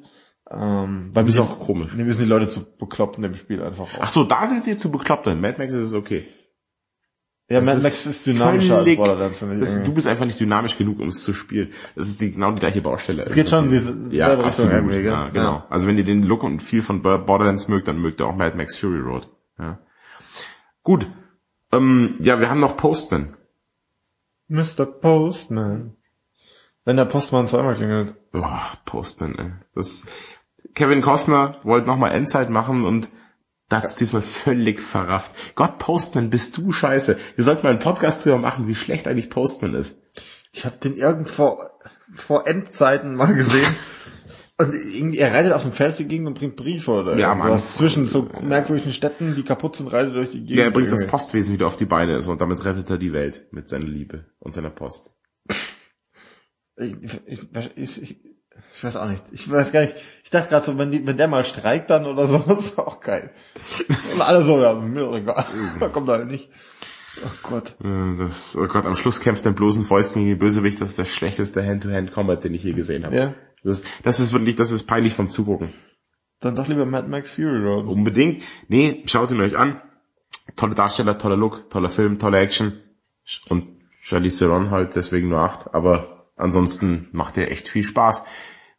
Ähm, Du bist mir auch komisch. Nee, wir sind die Leute zu bekloppt in dem Spiel einfach auch. Ach so, da sind sie zu bekloppt. In Mad Max ist es okay. ja, das Mad ist Max ist dynamischer völlig- als Borderlands, finde ich. Das, du bist einfach nicht dynamisch genug, um es zu spielen. Das ist die, genau die gleiche Baustelle. Es geht schon in diese Ja, selbe Richtung absolut. Ja, genau. Ja. Also wenn ihr den Look und viel von Borderlands mögt, dann mögt ihr auch Mad Max Fury Road. Ja. Gut. Ähm, ja, wir haben noch Postman. Mr. Postman. Wenn der Postmann zweimal klingelt. Boah, Postman, ey. Das, Kevin Costner wollte nochmal Endzeit machen und da hat's diesmal völlig verrafft. Gott, Postman, bist du scheiße. Wir sollten mal einen Podcast drüber machen, wie schlecht eigentlich Postman ist. Ich habe den irgendwo vor Endzeiten mal gesehen. Und irgendwie, er reitet auf dem Feld die Gegend und bringt Briefe oder Ja. Mann. zwischen so merkwürdigen Städten, die kaputt sind, reitet durch die Gegend. Ja, er bringt das. Postwesen wieder auf die Beine und damit rettet er die Welt mit seiner Liebe und seiner Post. Ich, ich, ich, ich, weiß auch nicht. Ich weiß gar nicht. Ich dachte gerade so, wenn, die, wenn der mal streikt dann oder so, ist auch geil. Und alle so, ja, mir egal. Da kommt er halt nicht. Oh Gott. Äh, Das, oh Gott, am Schluss kämpft er in bloßen Fäusten gegen die Bösewicht. Das ist der schlechteste Hand-to-Hand-Combat, den ich je gesehen habe. Ja. Das, das ist wirklich, das ist peinlich vom Zugucken. Dann doch lieber Mad Max Fury Road. Unbedingt. Nee, schaut ihn euch an. Tolle Darsteller, toller Look, toller Film, tolle Action. Und Charlize Theron halt, deswegen nur acht. Aber ansonsten macht er echt viel Spaß.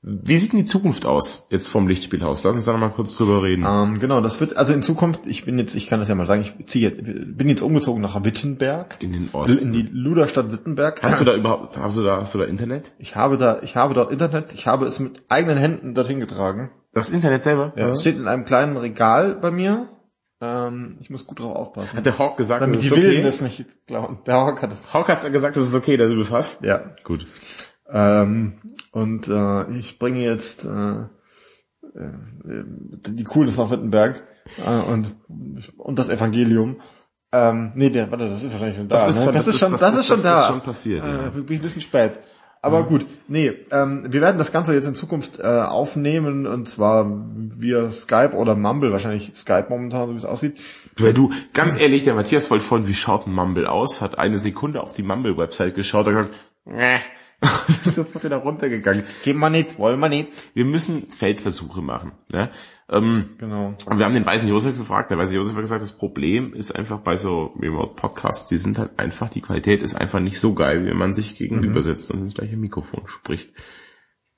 Wie sieht denn die Zukunft aus jetzt vom Lichtspielhaus? Lass uns da noch mal kurz drüber reden. Ähm, genau, das wird, also in Zukunft, ich bin jetzt, ich kann das ja mal sagen, ich ziehe, bin jetzt umgezogen nach Wittenberg. In den In Osten. die Luderstadt Wittenberg. Hast du da überhaupt, hast du da, hast du da Internet? Ich habe da, ich habe dort Internet, ich habe es mit eigenen Händen dorthin getragen. Das Internet selber? Ja. Es steht in einem kleinen Regal bei mir. Ähm, ich muss gut drauf aufpassen. Hat der Hawk gesagt, Damit das die ist okay? Wilden das nicht klauen. Der Hawk hat es. Hawk hat gesagt, das ist okay, dass du das hast? Ja. Gut. Ähm, und äh, ich bringe jetzt äh, äh, die Coolness nach Wittenberg äh, und, und das Evangelium. Ähm, nee, der, warte, das ist wahrscheinlich schon da. Das ist ne? schon- das, das ist schon, ist- das, das ist schon ist da. schon passiert, ja. Äh, bin ich ein bisschen spät. Aber gut, nee, ähm, wir werden das Ganze jetzt in Zukunft äh, aufnehmen und zwar via Skype oder Mumble, wahrscheinlich Skype momentan, so wie es aussieht. Weil du, ganz ehrlich, der Matthias wollte vorhin, wie schaut ein Mumble aus, hat eine Sekunde auf die Mumble-Website geschaut und gesagt, nee. Ist sofort wieder runtergegangen. Geben wir nicht, wollen wir nicht. Wir müssen Feldversuche machen. Ne? Ähm, Genau. und wir haben den Weißen Josef gefragt, der Weiße Josef hat gesagt, das Problem ist einfach bei so Remote-Podcasts, die sind halt einfach, die Qualität ist einfach nicht so geil, wenn man sich gegenüber sitzt und ins gleiche Mikrofon spricht.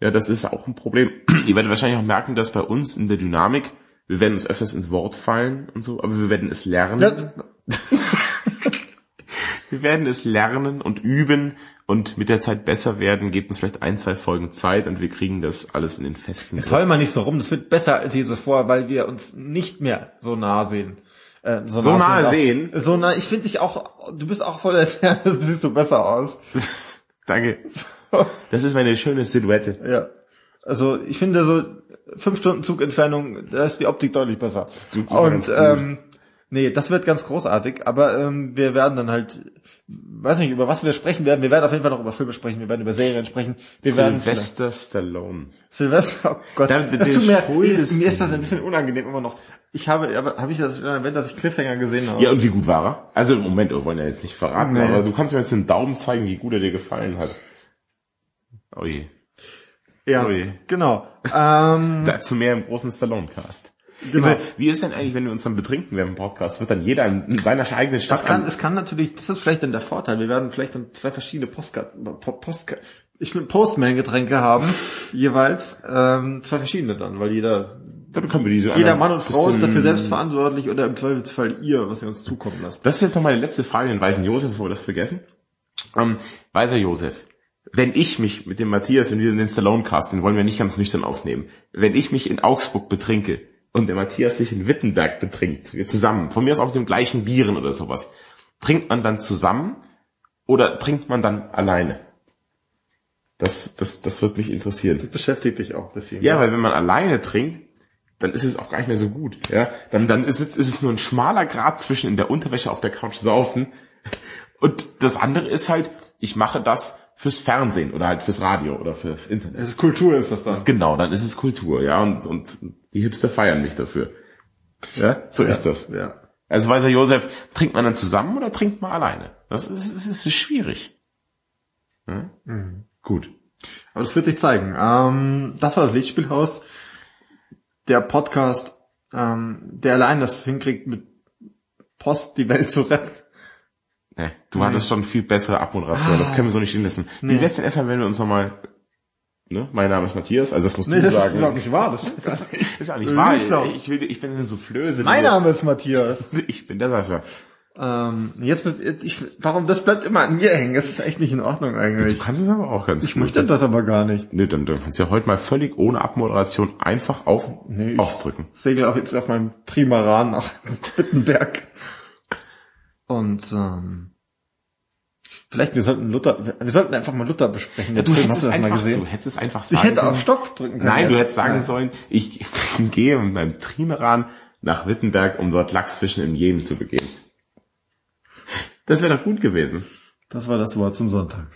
Ja, das ist auch ein Problem. Ihr werdet wahrscheinlich auch merken, dass bei uns in der Dynamik, wir werden uns öfters ins Wort fallen und so, aber wir werden es lernen. Ja, Wir werden es lernen und üben und mit der Zeit besser werden, gebt uns vielleicht ein, zwei Folgen Zeit und wir kriegen das alles in den festen Jetzt heul mal nicht so rum, das wird besser als je zuvor, weil wir uns nicht mehr so nah sehen. Äh, So nahe sind. sehen? So nah, ich finde dich auch, du bist auch voll der Ferne, siehst du besser aus. Danke. Das ist meine schöne Silhouette. Ja. Also ich finde so fünf Stunden Zugentfernung, da ist die Optik deutlich besser. ganz Und gut. ähm, nee, das wird ganz großartig, aber ähm, wir werden dann halt, weiß nicht, über was wir sprechen werden. Wir werden auf jeden Fall noch über Filme sprechen, wir werden über Serien sprechen. Wir werden Sylvester Stallone. Silvester, oh Gott, Da- das tut mir, mir, ist, mir ist das ein bisschen unangenehm immer noch. Ich habe, aber habe ich das schon erwähnt, dass ich Cliffhanger gesehen habe? Ja, und wie gut war er? Also im Moment, wir wollen ja jetzt nicht verraten, Nee. aber du kannst mir jetzt den Daumen zeigen, wie gut er dir gefallen hat. Oh je. ja Ui. genau. Ähm, Dazu mehr im großen Stallone-Cast. Genau. Wie ist denn eigentlich, wenn wir uns dann betrinken während dem Podcast? Wird dann jeder in seiner eigenen Stadt das kann, an- es kann natürlich, das ist vielleicht dann der Vorteil. Wir werden vielleicht dann zwei verschiedene Postcard, Po- Post, ich will Postman-Getränke haben, jeweils ähm, zwei verschiedene dann, weil jeder, dann können wir diese jeder Mann und Frau ist dafür selbst verantwortlich oder im Zweifelsfall ihr, was ihr uns zukommen lasst. Das ist jetzt noch meine letzte Frage den Weißen Josef, bevor wir das vergessen. Ähm, Weißer Josef, wenn ich mich mit dem Matthias, wenn wir den Stallone-Cast, den wollen wir nicht ganz nüchtern aufnehmen, wenn ich mich in Augsburg betrinke und der Matthias sich in Wittenberg betrinkt, wir zusammen, von mir aus auch mit dem gleichen Bieren oder sowas, trinkt man dann zusammen oder trinkt man dann alleine? Das, das, das wird mich interessieren. Das beschäftigt dich auch ein bisschen. Ja, weil wenn man alleine trinkt, dann ist es auch gar nicht mehr so gut. Ja, dann dann ist es, ist es nur ein schmaler Grad zwischen in der Unterwäsche auf der Couch saufen und das andere ist halt, ich mache das fürs Fernsehen oder halt fürs Radio oder fürs Internet. Es ist Kultur, ist das dann. Genau, dann ist es Kultur, ja, und und die Hipster feiern mich dafür. Ja, so ist das. Ja. Also weißer Josef, trinkt man dann zusammen oder trinkt man alleine? Das ist, ist, ist schwierig. Ja? Gut. Aber das wird sich zeigen. Ähm, das war das Lichtspielhaus. Der Podcast, ähm, der allein das hinkriegt, mit Post die Welt zu retten. Nee, du hattest schon viel bessere Abmoderation, das können wir so nicht stehen lassen. Wie wär's denn erstmal, wenn wir uns nochmal, ne, mein Name ist Matthias, also das musst Nee, du das sagen. ist überhaupt nicht wahr. Das stimmt nicht. ist auch nicht wahr. Ich, will, ich bin eine Soufflöse. Mein du- Name ist Matthias. Ich bin der Sascha. Ähm, jetzt bist ich, warum das bleibt immer an mir hängen? Das ist echt nicht in Ordnung eigentlich. Du kannst es aber auch ganz Ich möchte das aber gar nicht. Nee, dann, dann kannst du ja heute mal völlig ohne Abmoderation einfach auf Nee, ich- ausdrücken. Segel auf jetzt auf meinem Trimaran nach Wittenberg. Und ähm, vielleicht wir sollten Luther, wir sollten einfach mal Luther besprechen. Der Du Film, hättest, du einfach, gesehen? du hättest es einfach Ich sagen hätte auf. Stopp drücken können. Nein, du jetzt. hättest sagen Ja. sollen, ich gehe mit meinem Trimeran nach Wittenberg, um dort Lachsfischen im Jemen zu begehen. Das wäre doch gut gewesen. Das war das Wort zum Sonntag.